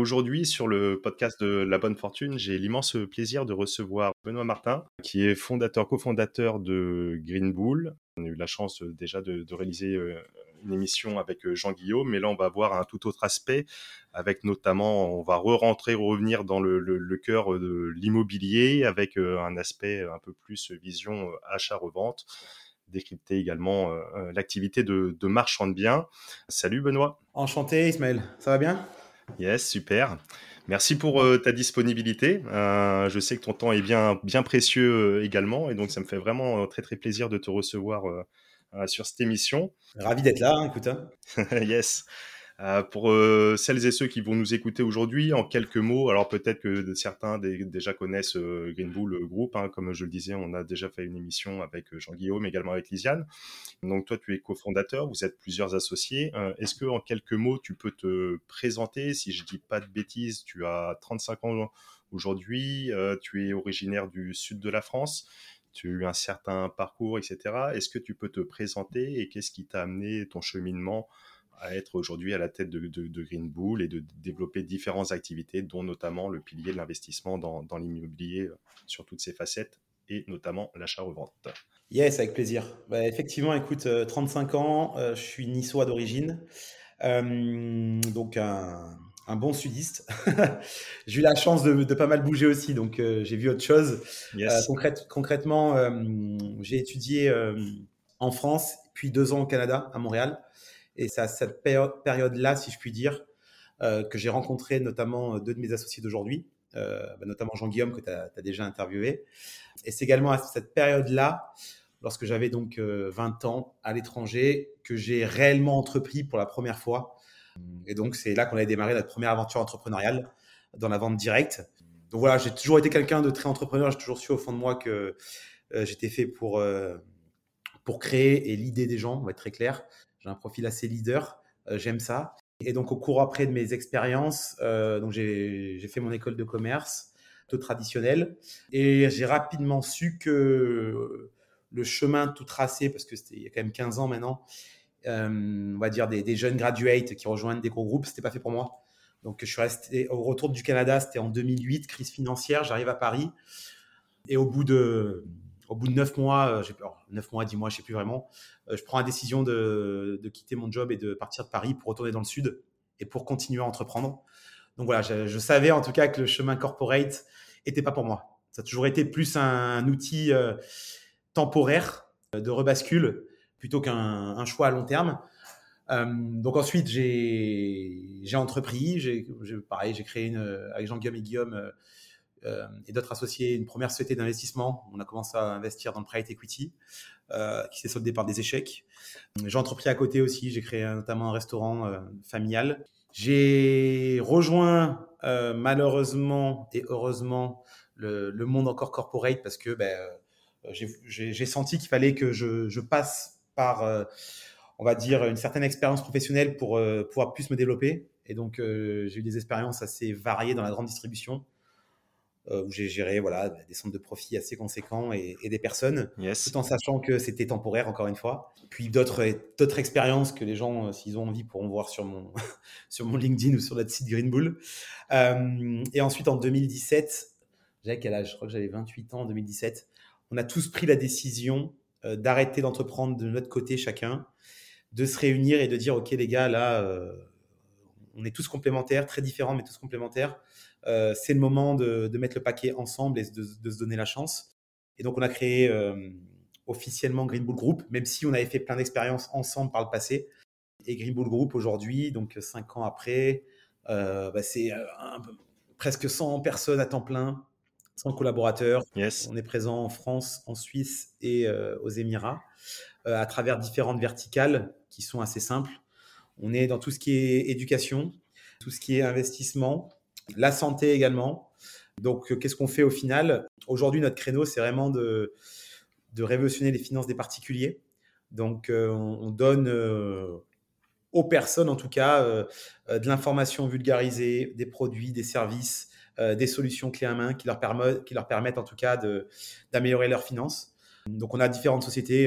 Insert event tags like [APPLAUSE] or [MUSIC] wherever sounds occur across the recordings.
Aujourd'hui, sur le podcast de La Bonne Fortune, j'ai l'immense plaisir de recevoir Benoît Martin, qui est fondateur, cofondateur de Green Bull. On a eu la chance euh, déjà de, réaliser euh, une émission avec euh, Jean Guillaume, mais là, on va voir un tout autre aspect, avec notamment, on va re-rentrer, revenir dans le, cœur de l'immobilier, avec un aspect un peu plus vision achat-revente décrypter également l'activité de marchand de biens. Salut Benoît. Enchanté Ismaël, ça va bien? Yes, super. Merci pour euh, ta disponibilité. Euh, je sais que ton temps est bien, bien précieux euh, également, et donc ça me fait vraiment très très plaisir de te recevoir sur cette émission. Ravi d'être là, hein, écoute. Hein. [LAUGHS] yes. Euh, pour euh, celles et ceux qui vont nous écouter aujourd'hui, en quelques mots, alors peut-être que certains déjà connaissent euh, Green Bull Group, hein, comme je le disais, on a déjà fait une émission avec Jean-Guillaume, également avec Lisiane. Donc toi, tu es cofondateur, vous êtes plusieurs associés. Est-ce que en quelques mots, tu peux te présenter? Si je dis pas de bêtises, tu as 35 ans aujourd'hui, tu es originaire du sud de la France tu as eu un certain parcours, etc. Est-ce que tu peux te présenter et qu'est-ce qui t'a amené ton cheminement à être aujourd'hui à la tête de, Green Bull et de développer différentes activités, dont notamment le pilier de l'investissement dans, l'immobilier euh, sur toutes ses facettes et notamment l'achat-revente. Yes, avec plaisir. Bah, effectivement, écoute, 35 euh, ans, euh, je suis niçois d'origine, donc un, bon sudiste. [LAUGHS] j'ai eu la chance de, pas mal bouger aussi, donc j'ai vu autre chose. concrètement, j'ai étudié en France, puis deux ans au Canada, à Montréal. Et c'est à cette période-là, si je puis dire, euh, que j'ai rencontré notamment euh, deux de mes associés d'aujourd'hui, euh, bah, notamment Jean-Guillaume que tu as, déjà interviewé. Et c'est également à cette période-là, lorsque j'avais donc 20 ans à l'étranger, que j'ai réellement entrepris pour la première fois. Et donc c'est là qu'on a démarré notre première aventure entrepreneuriale dans la vente directe. Donc voilà, j'ai toujours été quelqu'un de très entrepreneur. J'ai toujours su au fond de moi que j'étais fait pour, pour créer et l'idée des gens, on va être très clair. J'ai un profil assez leader, euh, j'aime ça. Et donc au cours après de mes expériences, euh, j'ai fait mon école de commerce, tout traditionnel, et j'ai rapidement su que le chemin tout tracé, parce que c'était il y a quand même 15 ans maintenant, euh, on va dire des, jeunes graduates qui rejoignent des gros groupes, c'était pas fait pour moi. Donc je suis resté au retour du Canada, c'était en 2008, crise financière, j'arrive à Paris, et au bout de au bout de neuf mois, euh, j'ai neuf mois, dix mois, je sais plus vraiment, euh, je prends la décision de, quitter mon job et de partir de Paris pour retourner dans le sud et pour continuer à entreprendre. Donc voilà, je, savais en tout cas que le chemin corporate était pas pour moi. Ça a toujours été plus un, outil euh, temporaire de rebascule plutôt qu'un choix à long terme. donc ensuite, j'ai entrepris, pareil, j'ai créé une, avec Jean-Guillaume et Guillaume euh, et d'autres associés une première société d'investissement. On a commencé à investir dans le private equity, euh, qui s'est soldé par des échecs. J'ai entrepris à côté aussi. J'ai créé notamment un restaurant euh, familial. J'ai rejoint malheureusement et heureusement le, monde encore corporate parce que ben, j'ai senti qu'il fallait que je, je passe par, on va dire, une certaine expérience professionnelle pour pouvoir plus me développer. Et donc, j'ai eu des expériences assez variées dans la grande distribution. Euh, où j'ai géré voilà, des centres de profit assez conséquents et, des personnes, tout en sachant que c'était temporaire, encore une fois. Puis d'autres expériences que les gens, euh, s'ils ont envie, pourront voir sur mon, [LAUGHS] sur mon LinkedIn ou sur notre site Green Bull. Euh, et ensuite, en 2017, j'avais quel âge? Je crois que j'avais 28 ans en 2017. On a tous pris la décision d'arrêter d'entreprendre de notre côté chacun, de se réunir et de dire, OK les gars, là, on est tous complémentaires, très différents, mais tous complémentaires euh, c'est le moment de, mettre le paquet ensemble et de, se donner la chance. Et donc, on a créé euh, officiellement Green Bull Group, même si on avait fait plein d'expériences ensemble par le passé. Et Green Bull Group, aujourd'hui, donc cinq ans après, euh, bah, c'est presque 100 personnes à temps plein, 100 collaborateurs. On est présent en France, en Suisse et aux Émirats, à travers différentes verticales qui sont assez simples. On est dans tout ce qui est éducation, tout ce qui est investissement, la santé également. Donc, euh, qu'est-ce qu'on fait au final? Aujourd'hui, notre créneau, c'est vraiment de, de révolutionner les finances des particuliers. Donc, euh, on, donne euh, aux personnes, en tout cas, de l'information vulgarisée, des produits, des services, des solutions clés à main qui leur, permettent, qui leur permettent, en tout cas, d'améliorer leurs finances. Donc, on a différentes sociétés,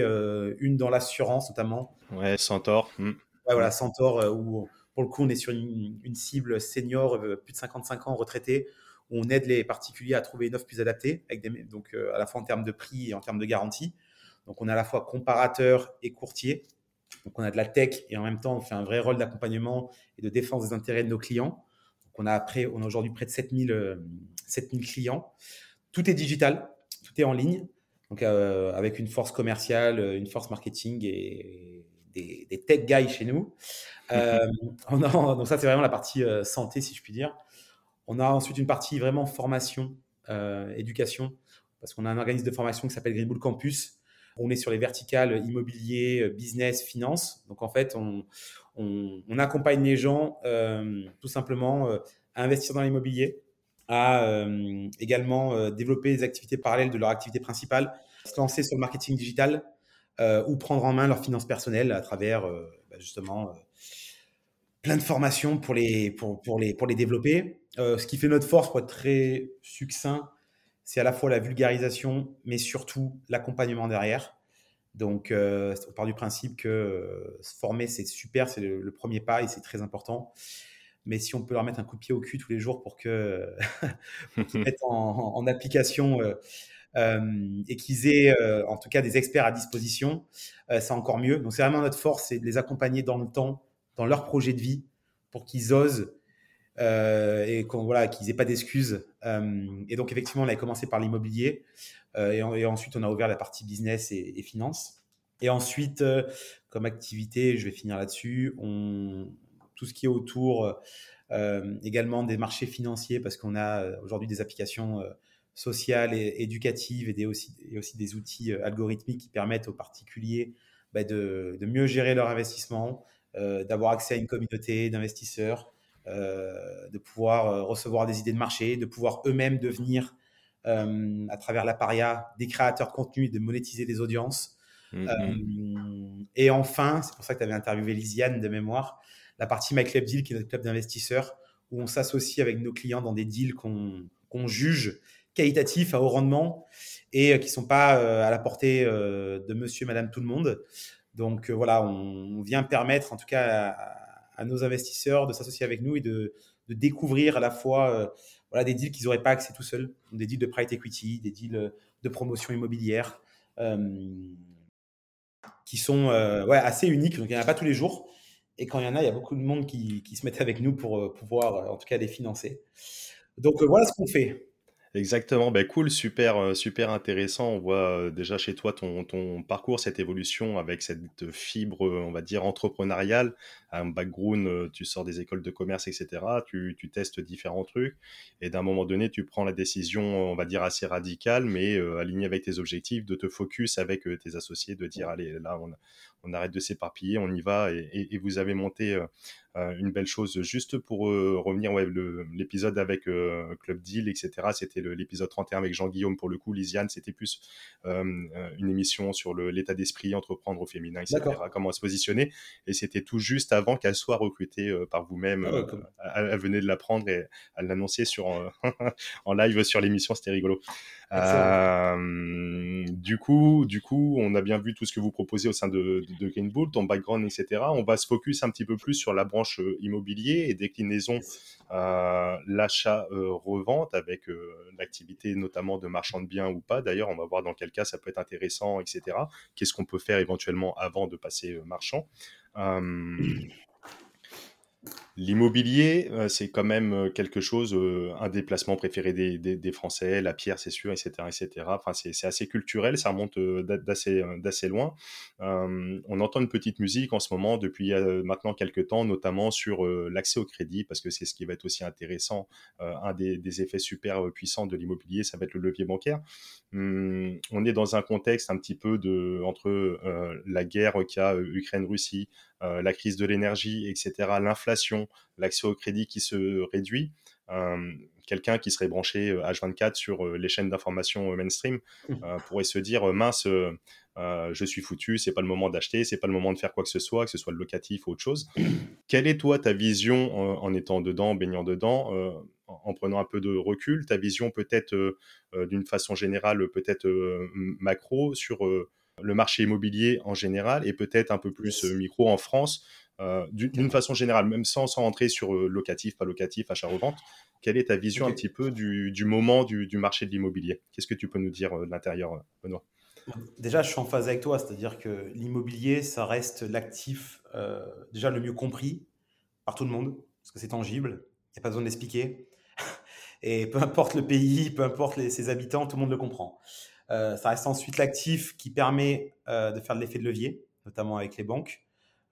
une dans l'assurance notamment. Ouais, Centaure. Hmm. Ouais, voilà, Centaure, où Pour le coup, on est sur une, cible senior, plus de 55 ans, retraité, où on aide les particuliers à trouver une offre plus adaptée, donc à la fois en termes de prix et en termes de garantie. Donc on a à la fois comparateur et courtier. Donc on a de la tech et en même temps on fait un vrai rôle d'accompagnement et de défense des intérêts de nos clients. Donc on a, après, aujourd'hui près de 7000, 7000 clients. Tout est digital, tout est en ligne. Donc, euh, avec une force commerciale, une force marketing et des, tech guys chez nous. [LAUGHS] Euh, donc, ça, c'est vraiment la partie euh, santé, si je puis dire. On a ensuite une partie vraiment formation, éducation, parce qu'on a un organisme de formation qui s'appelle Green Bull Campus. On est sur les verticales immobilier, business, finance. Donc, en fait, on, on accompagne les gens tout simplement à investir dans l'immobilier, à euh, également euh, développer des activités parallèles de leur activité principale, se lancer sur le marketing digital euh, ou prendre en main leurs finances personnelles à travers bah, justement plein de formations pour les, pour, pour les, pour les développer. ce qui fait notre force, pour être très succinct, c'est à la fois la vulgarisation, mais surtout l'accompagnement derrière. Donc, on part du principe que se former, c'est super, c'est le, premier pas et c'est très important. Mais si on peut leur mettre un coup de pied au cul tous les jours pour [LAUGHS] qu'ils [LAUGHS] mettent en, application euh, euh, et qu'ils aient euh, en tout cas des experts à disposition, c'est encore mieux. Donc c'est vraiment notre force, c'est de les accompagner dans le temps, dans leur projet de vie, pour qu'ils osent et qu'on voilà, qu'ils n'aient pas d'excuses. et donc effectivement, on avait commencé par l'immobilier et, ensuite on a ouvert la partie business et, et finance. Et ensuite, comme activité, je vais finir là-dessus, tout ce qui est autour euh, également des marchés financiers, parce qu'on a euh, aujourd'hui des applications euh, sociales et éducatives et, des aussi, aussi des outils algorithmiques qui permettent aux particuliers bah, de, mieux gérer leur investissement, d'avoir accès à une communauté d'investisseurs, de pouvoir recevoir des idées de marché, de pouvoir eux-mêmes devenir, à travers l'appareil, des créateurs de contenu et de monétiser des audiences. Mmh et enfin, c'est pour ça que tu avais interviewé Lisiane de mémoire, la partie My Club Deal, qui est notre club d'investisseurs, où on s'associe avec nos clients dans des deals qu'on juge qualitatifs, à haut rendement, et euh, qui ne sont pas euh, à la portée euh, de monsieur, madame, tout le monde. Donc voilà, on, vient permettre en tout cas à, nos investisseurs de s'associer avec nous et de, découvrir à la fois voilà, des deals qu'ils n'auraient pas accès tout seuls, des deals de private equity, des deals de promotion immobilière, qui sont ouais, assez uniques. Donc il n'y en a pas tous les jours. Et quand il y en a, il y a beaucoup de monde qui, se met avec nous pour pouvoir, en tout cas, les financer. Donc voilà ce qu'on fait. Exactement, ben cool, super, super intéressant. On voit déjà chez toi ton, ton parcours, cette évolution avec cette fibre, on va dire, entrepreneuriale, un background, tu sors des écoles de commerce, etc. Tu, tu testes différents trucs et d'un moment donné, tu prends la décision, on va dire, assez radicale, mais alignée avec tes objectifs, de te focus avec tes associés, de dire, allez, là, on, on arrête de s'éparpiller, on y va et, vous avez monté euh, euh, une belle chose. Juste pour euh, revenir, ouais, l'épisode avec Club Deal, etc., c'était l'épisode 31 avec Jean-Guillaume pour le coup. Lisiane, c'était plus une émission sur l'état d'esprit, entreprendre au féminin, etc., comment se positionner. Et c'était tout juste avant qu'elle soit recrutée par vous-même. Ah elle, venait de l'apprendre et elle l'annonçait sur [LAUGHS] en live sur l'émission, c'était rigolo. Du coup, du coup, on a bien vu tout ce que vous proposez au sein de, de Green Bull, ton background, etc. On va se focus un petit peu plus sur la branche euh, immobilier et déclinaison euh, l'achat-revente euh, avec l'activité notamment de marchand de biens ou pas. D'ailleurs, on va voir dans quel cas ça peut être intéressant, etc. Qu'est-ce qu'on peut faire éventuellement avant de passer marchand? L'immobilier, euh, c'est quand même euh, quelque chose, euh, un déplacement préféré des, des, Français, la pierre, c'est sûr, etc., etc. Enfin, c'est assez culturel, ça remonte d'assez loin. on entend une petite musique en ce moment depuis maintenant quelques temps, notamment sur l'accès au crédit, parce que c'est ce qui va être aussi intéressant. un des, des, effets super puissants de l'immobilier, ça va être le levier bancaire. Hum, on est dans un contexte un petit peu de entre la guerre qu'il y a Ukraine-Russie, la crise de l'énergie, etc., l'inflation l'accès au crédit qui se réduit. Euh, quelqu'un qui serait branché H24 euh, sur euh, les chaînes d'information mainstream mmh. pourrait se dire mince, je suis foutu, c'est pas le moment d'acheter, c'est pas le moment de faire quoi que ce soit, que ce soit le locatif ou autre chose. Quelle est toi ta vision en étant dedans, baignant dedans, en prenant un peu de recul, ta vision peut-être d'une façon générale, peut-être macro sur le marché immobilier en général et peut-être un peu plus micro en France d'une façon générale, même sans, sans rentrer sur locatif, pas locatif, achat-revente, quelle est ta vision un petit peu du, du moment du, du, marché de l'immobilier? Qu'est-ce que tu peux nous dire de l'intérieur, Benoît? Déjà, je suis en phase avec toi, c'est-à-dire que l'immobilier, ça reste l'actif déjà le mieux compris par tout le monde, parce que c'est tangible, il n'y a pas besoin d'expliquer. [LAUGHS] Et peu importe le pays, peu importe ses habitants, tout le monde le comprend. Euh, ça reste ensuite l'actif qui permet euh, de faire de l'effet de levier, notamment avec les banques, euh,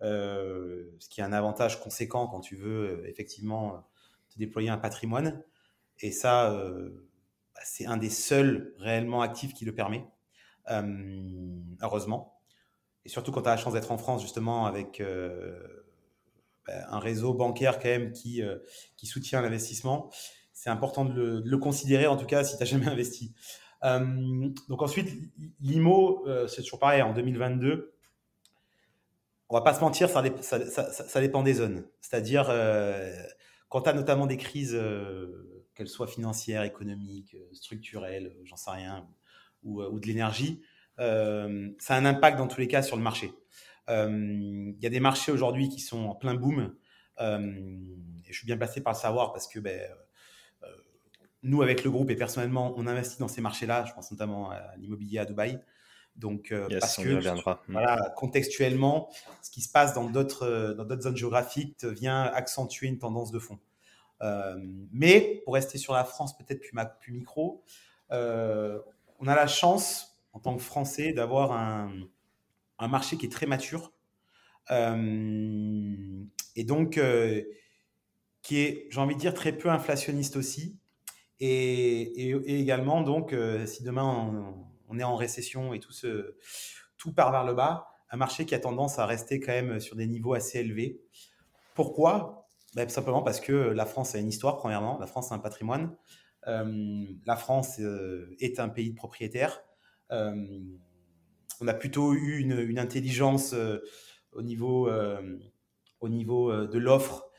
ce qui est un avantage conséquent quand tu veux effectivement te déployer un patrimoine. Et ça, bah, c'est un des seuls réellement actifs qui le permet, heureusement. Et surtout quand tu as la chance d'être en France, justement, avec bah, un réseau bancaire quand même qui, qui soutient l'investissement c'est important de le, considérer, en tout cas, si tu n'as jamais investi. Euh, donc ensuite, l'IMO, euh, c'est toujours pareil, en 2022, on va pas se mentir, ça, dépend des zones. C'est-à-dire, euh, quand tu as notamment des crises, qu'elles soient financières, économiques, structurelles, j'en sais rien, ou, ou de l'énergie, ça a un impact dans tous les cas sur le marché. Il y a des marchés aujourd'hui qui sont en plein boom. et je suis bien placé par le savoir parce que ben, nous, avec le groupe et personnellement, on investit dans ces marchés-là. Je pense notamment à l'immobilier à Dubaï. Donc, euh, parce que hmm. voilà, contextuellement, ce qui se passe dans d'autres euh, dans d'autres zones géographiques vient accentuer une tendance de fond. Euh, mais pour rester sur la France, peut-être plus, plus micro, on a la chance en tant que Français d'avoir un, un, marché qui est très mature et donc qui est, j'ai envie de dire, très peu inflationniste aussi. Et, également, donc, si demain on, est en récession et tout, se, tout part vers le bas, un marché qui a tendance à rester quand même sur des niveaux assez élevés. Pourquoi? Ben, Simplement parce que la France a une histoire, premièrement. La France a un patrimoine. Euh, la France euh, est un pays de propriétaires. on a plutôt eu une, intelligence au niveau, au niveau de l'offre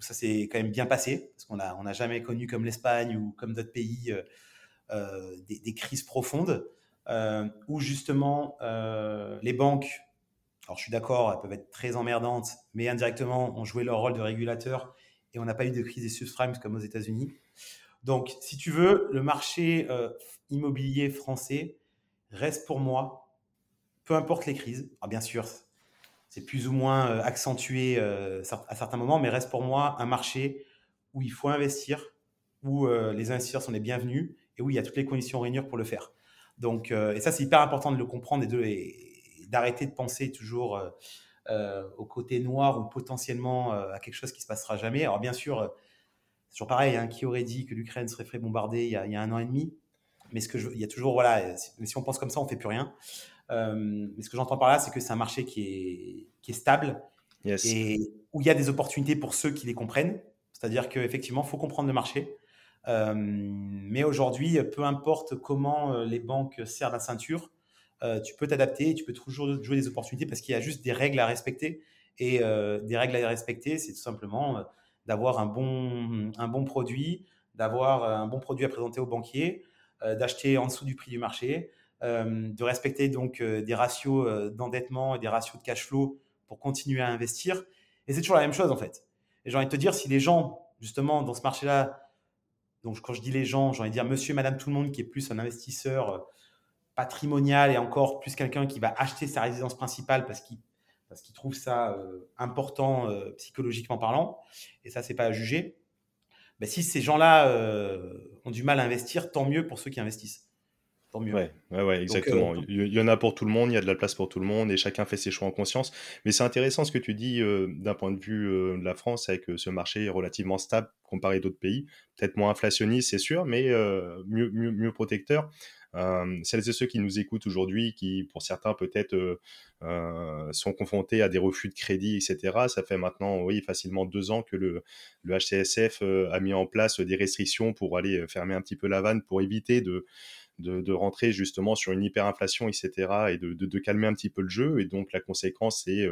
ça s'est quand même bien passé, parce qu'on n'a on jamais connu comme l'Espagne ou comme d'autres pays euh, euh, des, crises profondes, euh, où justement les banques, alors je suis d'accord, elles peuvent être très emmerdantes, mais indirectement ont joué leur rôle de régulateur et on n'a pas eu de crise des subprimes comme aux États-Unis. Donc, si tu veux, le marché immobilier français reste pour moi, peu importe les crises. Alors bien sûr, c'est plus ou moins euh, accentué euh, à certains moments, mais reste pour moi un marché où il faut investir, où euh, les investisseurs sont les bienvenus et où il y a toutes les conditions réunies pour le faire. Donc, et ça, c'est hyper important de le comprendre et, d'arrêter de penser toujours au côté noir ou potentiellement à quelque chose qui se passera jamais. Alors, bien sûr, c'est toujours pareil, hein, qui aurait dit que l'Ukraine serait fait bombarder il y, a, il y, a, un an et demi? Mais ce que je, il y a toujours, voilà, mais si on pense comme ça, on fait plus rien. Euh, mais ce que j'entends par là, c'est que c'est un marché qui est, qui est stable et où il y a des opportunités pour ceux qui les comprennent. C'est-à-dire qu'effectivement, il faut comprendre le marché. Euh, mais aujourd'hui, peu importe comment euh, les banques serrent la ceinture, tu peux t'adapter, tu peux toujours jouer des opportunités parce qu'il y a juste des règles à respecter. Et des règles à respecter, c'est tout simplement d'avoir un bon, un bon produit, d'avoir un bon produit à présenter aux banquiers, d'acheter en dessous du prix du marché, euh, de respecter donc euh, des ratios euh, d'endettement et des ratios de cash flow pour continuer à investir. Et c'est toujours la même chose en fait. Et j'ai envie de te dire, si les gens, justement, dans ce marché-là, donc quand je dis les gens, j'ai envie de dire monsieur, madame, tout le monde qui est plus un investisseur patrimonial et encore plus quelqu'un qui va acheter sa résidence principale parce qu'il trouve ça important psychologiquement parlant, et ça, c'est pas à juger. Ben, si ces gens-là ont du mal à investir, tant mieux pour ceux qui investissent tant mieux. Ouais, ouais, exactement. Euh, il y en a pour tout le monde, il y a de la place pour tout le monde et chacun fait ses choix en conscience. Mais c'est intéressant ce que tu dis euh, d'un point de vue euh, de la France avec ce marché relativement stable comparé à d'autres pays. Peut-être moins inflationniste, c'est sûr, mais mieux, mieux, mieux, protecteur. celles et ceux qui nous écoutent aujourd'hui, qui pour certains peut-être sont confrontés à des refus de crédit, etc. Ça fait maintenant, oui, facilement deux ans que le, le HCSF a mis en place des restrictions pour aller fermer un petit peu la vanne, pour éviter de de, rentrer justement sur une hyperinflation, etc., et de, calmer un petit peu le jeu. Et donc la conséquence, c'est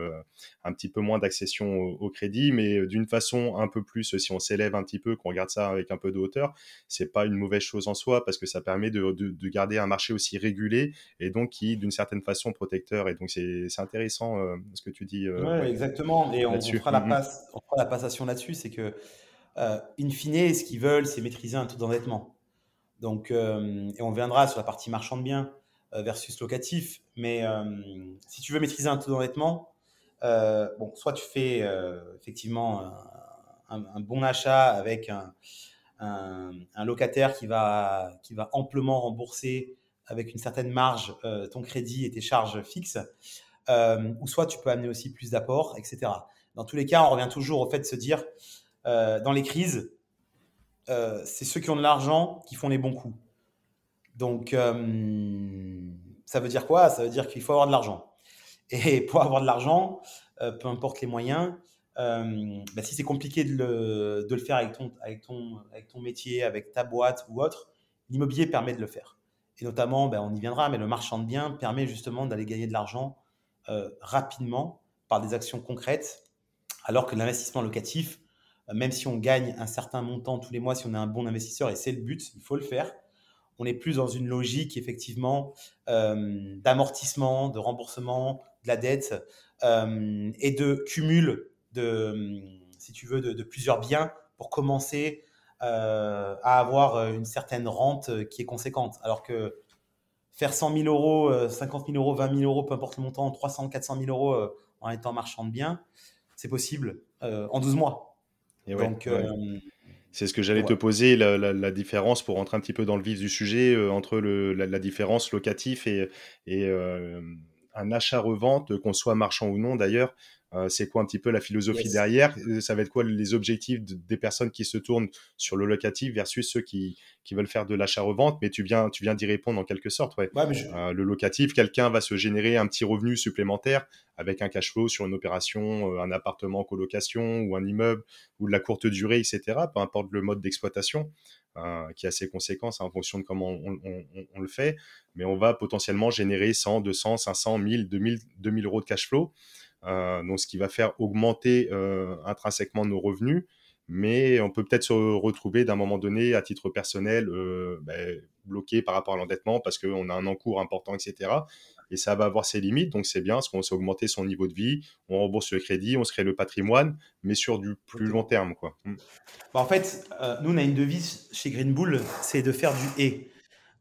un petit peu moins d'accession au, crédit, mais d'une façon un peu plus, si on s'élève un petit peu, qu'on regarde ça avec un peu de hauteur, c'est pas une mauvaise chose en soi parce que ça permet de, garder un marché aussi régulé et donc qui, d'une certaine façon, protecteur. Et donc c'est intéressant ce que tu dis. oui, exactement. Et on, fera la, mmh passe, on fera la passation là-dessus, c'est que euh, in fine, ce qu'ils veulent, c'est maîtriser un taux d'endettement. Donc, euh, et on viendra sur la partie marchand de biens euh, versus locatif. Mais si tu veux maîtriser un taux d'endettement, bon, soit tu fais effectivement un, bon achat avec un, locataire qui va, qui va amplement rembourser avec une certaine marge ton crédit et tes charges fixes, ou soit tu peux amener aussi plus d'apports, etc. Dans tous les cas, on revient toujours au fait de se dire, euh, dans les crises, euh, c'est ceux qui ont de l'argent qui font les bons coups. Donc, euh, ça veut dire quoi? Ça veut dire qu'il faut avoir de l'argent. Et [LAUGHS] pour avoir de l'argent, peu importe les moyens, bah, si c'est compliqué de le, faire avec ton métier, avec ta boîte ou autre, l'immobilier permet de le faire. Et notamment, bah, on y viendra, mais le marchand de biens permet justement d'aller gagner de l'argent rapidement par des actions concrètes, alors que l'investissement locatif, même si on gagne un certain montant tous les mois, si on est un bon investisseur, et c'est le but, il faut le faire, on est plus dans une logique effectivement euh, d'amortissement, de remboursement de la dette euh, et de cumul de, si tu veux, de, plusieurs biens pour commencer euh, à avoir une certaine rente qui est conséquente. Alors que faire 100 000 euros, 50 000 euros, 20 000 euros, peu importe le montant, 300, 400 000 euros en étant marchand de biens, c'est possible en 12 mois. Donc, euh, C'est ce que j'allais te poser, la, différence pour rentrer un petit peu dans le vif du sujet euh, entre la, différence locatif et, euh, un achat-revente, qu'on soit marchand ou non d'ailleurs. Euh, c'est quoi un petit peu la philosophie derrière? Euh, Ça va être quoi les objectifs des personnes qui se tournent sur le locatif versus ceux qui, qui veulent faire de l'achat-revente? Mais tu viens, tu viens d'y répondre en quelque sorte. Ouais. Euh, le locatif, quelqu'un va se générer un petit revenu supplémentaire avec un cash flow sur une opération, un appartement en colocation ou un immeuble ou de la courte durée, etc. Peu importe le mode d'exploitation. qui a ses conséquences en fonction de comment on, on, le fait, mais on va potentiellement générer 100, 200, 500, 1000, 2000, 2000 euros de cash flow. Euh, donc ce qui va faire augmenter euh, intrinsèquement nos revenus mais on peut peut-être se retrouver d'un moment donné à titre personnel euh, ben, bloqué par rapport à l'endettement parce qu'on a un encours important, etc. Et ça va avoir ses limites, donc c'est bien parce qu'on s'est augmenté son niveau de vie, on rembourse le crédit, on se crée le patrimoine, mais sur du plus long terme. Quoi. Mm. Bah, en fait, nous, on a une devise chez Green Bull, c'est de faire du et.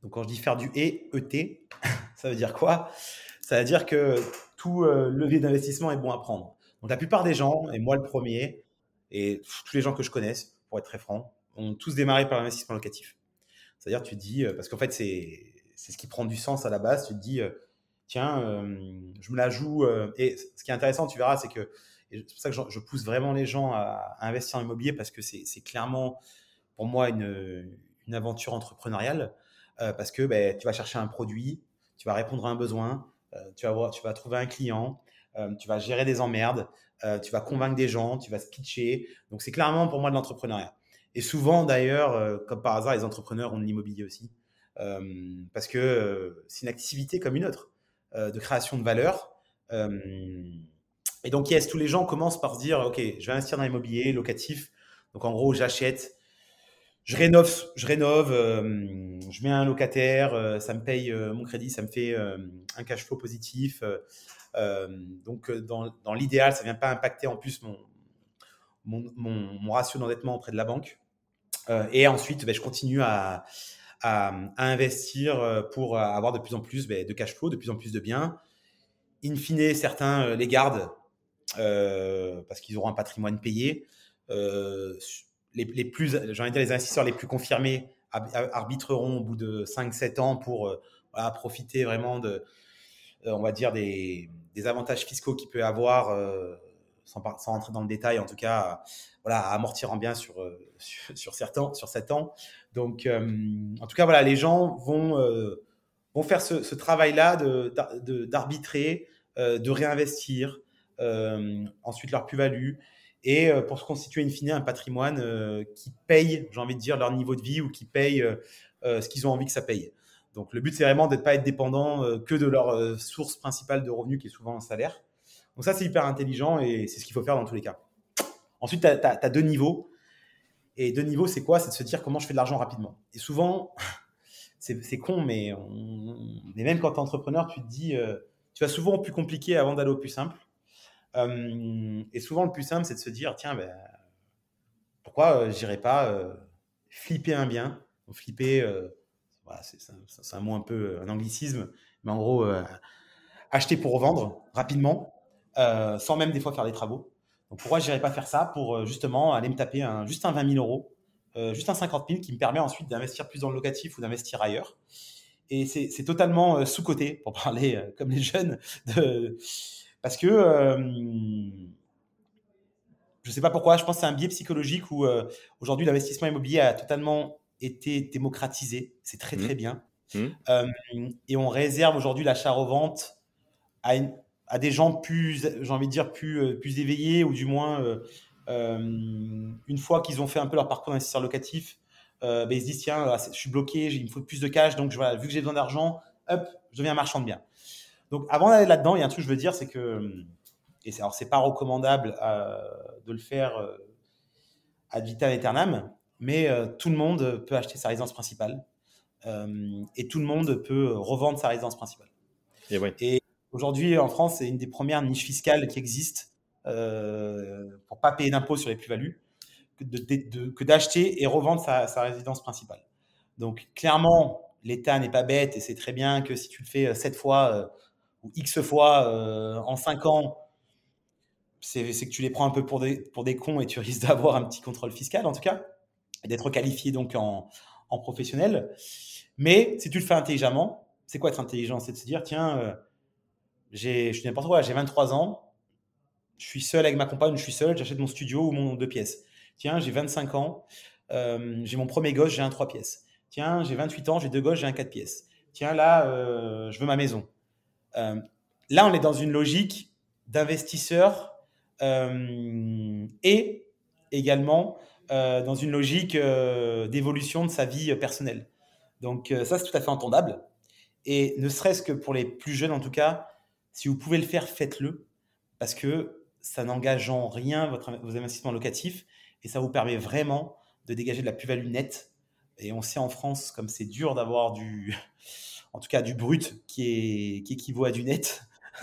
Donc quand je dis faire du et, ET, [LAUGHS] ça veut dire quoi? Ça veut dire que tout euh, levier d'investissement est bon à prendre. Donc la plupart des gens, et moi le premier, et tous les gens que je connaisse, pour être très franc, ont tous démarré par l'investissement locatif. C'est-à-dire, tu dis, euh, parce qu'en fait, c'est ce qui prend du sens à la base, tu te dis, euh, tiens, je me la joue. et ce qui est intéressant, tu verras, c'est que, c'est pour ça que je, pousse vraiment les gens à, investir en immobilier, parce que c'est clairement, pour moi, une, une aventure entrepreneuriale, parce que ben, tu vas chercher un produit, tu vas répondre à un besoin, tu, vas voir, tu vas trouver un client, euh, tu vas gérer des emmerdes, euh, tu vas convaincre des gens, tu vas se pitcher. Donc, c'est clairement pour moi de l'entrepreneuriat. Et souvent, d'ailleurs, comme par hasard, les entrepreneurs ont de l'immobilier aussi. parce que c'est une activité comme une autre de création de valeur. et donc, yes, tous les gens commencent par se dire, OK, je vais investir dans l'immobilier locatif. Donc, en gros, j'achète, je rénove, euh, je mets un locataire, euh, ça me paye euh, mon crédit, ça me fait un cash flow positif. donc, dans, l'idéal, ça ne vient pas impacter en plus mon, ratio d'endettement auprès de la banque. et ensuite, ben, je continue à, à, investir pour avoir de plus en plus ben, de cash flow, de plus en plus de biens. In fine, certains les gardent parce qu'ils auront un patrimoine payé les, plus, les investisseurs les plus confirmés arbitreront au bout de 5-7 ans pour euh, profiter vraiment de, euh, on va dire, des, avantages fiscaux qu'il peut avoir, euh, sans, rentrer dans le détail, en tout cas, voilà, amortir en bien sur, sur, certains, sur 7 ans. Donc, en tout cas, voilà, les gens vont, vont faire ce, travail-là d'arbitrer, de, de, réinvestir, ensuite leur plus-value et euh, pour se constituer in fine un patrimoine euh, qui paye, j'ai envie de dire, leur niveau de vie ou qui paye euh, ce qu'ils ont envie que ça paye. Donc le but, c'est vraiment d'être pas être dépendant que de leur source principale de revenus, qui est souvent un salaire. Donc ça, c'est hyper intelligent et c'est ce qu'il faut faire dans tous les cas. Ensuite, tu as, deux niveaux. Et deux niveaux, c'est quoi? C'est de se dire comment je fais de l'argent rapidement. Et souvent, [LAUGHS] c'est con, mais, même quand tu es entrepreneur, tu te dis, tu vas souvent au plus compliqué avant d'aller au plus simple. Euh, et souvent, le plus simple, c'est de se dire, tiens, ben, pourquoi euh, j'irais pas flipper un bien? Flipper, c'est un mot un peu un anglicisme, mais en gros, acheter pour revendre rapidement, sans même des fois faire des travaux. Donc pourquoi je n'irais pas faire ça pour euh, justement aller me taper juste un 20 000 euros, euh, juste un 50 000 qui me permet ensuite d'investir plus dans le locatif ou d'investir ailleurs. Et c'est totalement euh, sous-coté, pour parler comme les jeunes, de, parce que je ne sais pas pourquoi, je pense que c'est un biais psychologique où aujourd'hui l'investissement immobilier a totalement été démocratisé. C'est très très mmh. bien. Mmh. et on réserve aujourd'hui l'achat-revente à une, à des gens plus, j'ai envie de dire, plus, euh, plus éveillés, ou du moins, euh, euh, une fois qu'ils ont fait un peu leur parcours d'investisseur locatif, ben, ils se disent, tiens, je suis bloqué, il me faut plus de cash, donc voilà, vu que j'ai besoin d'argent, hop, je deviens marchand de biens. Donc avant d'aller là-dedans, il y a un truc que je veux dire, c'est que, et alors c'est pas recommandable de le faire ad vitam aeternam, mais tout le monde peut acheter sa résidence principale et tout le monde peut revendre sa résidence principale. Et, ouais. et Aujourd'hui, en France, c'est une des premières niches fiscales qui existent euh, pour pas payer d'impôts sur les plus-values que d'acheter et revendre sa, résidence principale. Donc, clairement, l'État n'est pas bête et c'est très bien que si tu le fais 7 euh, fois euh, ou X fois euh, en 5 ans, c'est que tu les prends un peu pour des, pour des cons et tu [LAUGHS] risques d'avoir un petit contrôle fiscal, en tout cas, d'être qualifié donc en, professionnel. Mais si tu le fais intelligemment, c'est quoi être intelligent? C'est de se dire, tiens, j'ai, je suis n'importe quoi, j'ai 23 ans, je suis seul avec ma compagne, je suis seul, j'achète mon studio ou mon deux pièces. Tiens, j'ai 25 ans, euh, j'ai mon premier gosse, j'ai un trois pièces. Tiens, j'ai 28 ans, j'ai deux gosses, j'ai un quatre pièces. Tiens, là, euh, je veux ma maison. Euh, là, on est dans une logique d'investisseur et également dans une logique d'évolution de sa vie personnelle. Donc ça, c'est tout à fait entendable. Et ne serait-ce que pour les plus jeunes, en tout cas, si vous pouvez le faire, faites-le parce que ça n'engage en rien vos investissements locatifs et ça vous permet vraiment de dégager de la plus-value nette. Et on sait en France, comme c'est dur d'avoir du, en tout cas du brut qui, est, qui équivaut à du net, [LAUGHS]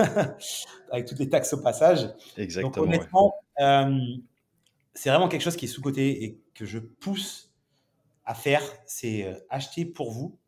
avec toutes les taxes au passage. Exactement. Donc honnêtement, euh, c'est vraiment quelque chose qui est sous-côté et que je pousse à faire, c'est euh, acheter pour vous,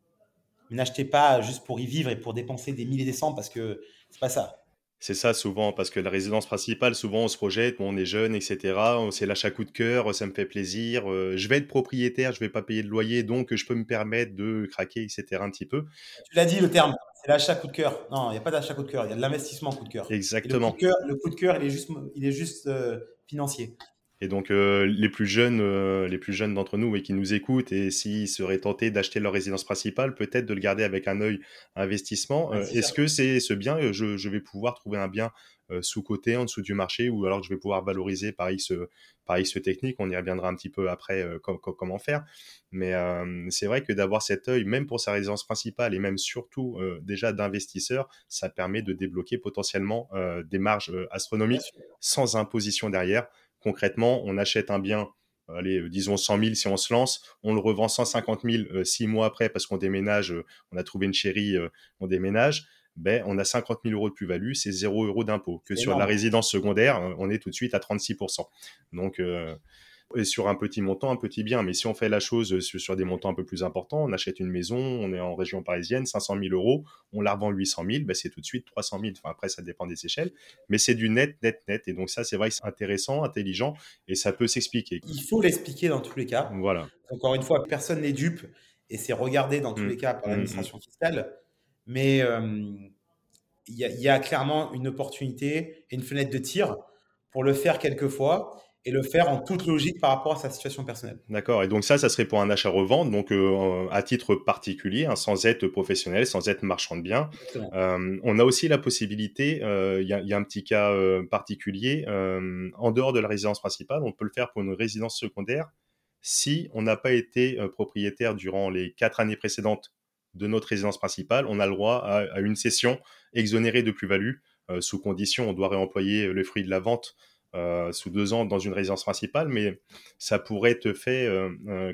mais n'achetez pas juste pour y vivre et pour dépenser des milliers et des cents parce que c'est pas ça. C'est ça souvent, parce que la résidence principale, souvent on se projette, bon, on est jeune, etc. C'est l'achat coup de cœur, ça me fait plaisir. Euh, je vais être propriétaire, je vais pas payer de loyer, donc je peux me permettre de craquer, etc. un petit peu. Tu l'as dit le terme, c'est l'achat coup de cœur. Non, il n'y a pas d'achat coup de cœur, il y a de l'investissement coup de cœur. Exactement. Le coup de cœur, il est juste, il est juste euh, financier. Et donc euh, les plus jeunes, euh, les plus jeunes d'entre nous et qui nous écoutent et s'ils seraient tentés d'acheter leur résidence principale, peut-être de le garder avec un œil investissement. Euh, est-ce que c'est ce bien, je, je, vais pouvoir trouver un bien sous côté en dessous du marché ou alors que je vais pouvoir valoriser par X, par X technique. On y reviendra un petit peu après comment faire. Mais c'est vrai que d'avoir cet œil, même pour sa résidence principale et même surtout déjà d'investisseur, ça permet de débloquer potentiellement des marges astronomiques sans imposition derrière concrètement, on achète un bien, allez, euh, disons 100 000 si on se lance, on le revend 150 000 euh, six mois après parce qu'on déménage, euh, on a trouvé une chérie, on déménage. Ben, on a 50 000 euros de plus-value, c'est 0 euros d'impôt. Que sur la résidence secondaire, on est tout de suite à 36%. Donc, et sur un petit montant, un petit bien. Mais si on fait la chose sur, des montants un peu plus importants, on achète une maison, on est en région parisienne, 500 000 euros, on la revend 800 000, ben c'est tout de suite 300 000. Enfin, après, ça dépend des échelles, mais c'est du net, net, net. Et donc ça, c'est vrai que c'est intéressant, intelligent, et ça peut s'expliquer. Il faut l'expliquer dans tous les cas. Voilà. Encore une fois, personne n'est dupe, et c'est regardé dans tous mmh. les cas par mmh, l'administration mmh. fiscale. Mais euh, il y, a clairement une opportunité et une fenêtre de tir pour le faire quelquefois et le faire en toute logique par rapport à sa situation personnelle. D'accord. Et donc ça, ça serait pour un achat-revente, donc euh, à titre particulier, hein, sans être professionnel, sans être marchand de biens. Euh, on a aussi la possibilité, euh, il y, y, a un petit cas particulier, en dehors de la résidence principale, on peut le faire pour une résidence secondaire si on n'a pas été propriétaire durant les quatre années précédentes de notre résidence principale, on a le droit à, une cession exonérée de plus-value. sous condition, on doit réemployer le fruit de la vente sous deux ans dans une résidence principale, mais ça pourrait être fait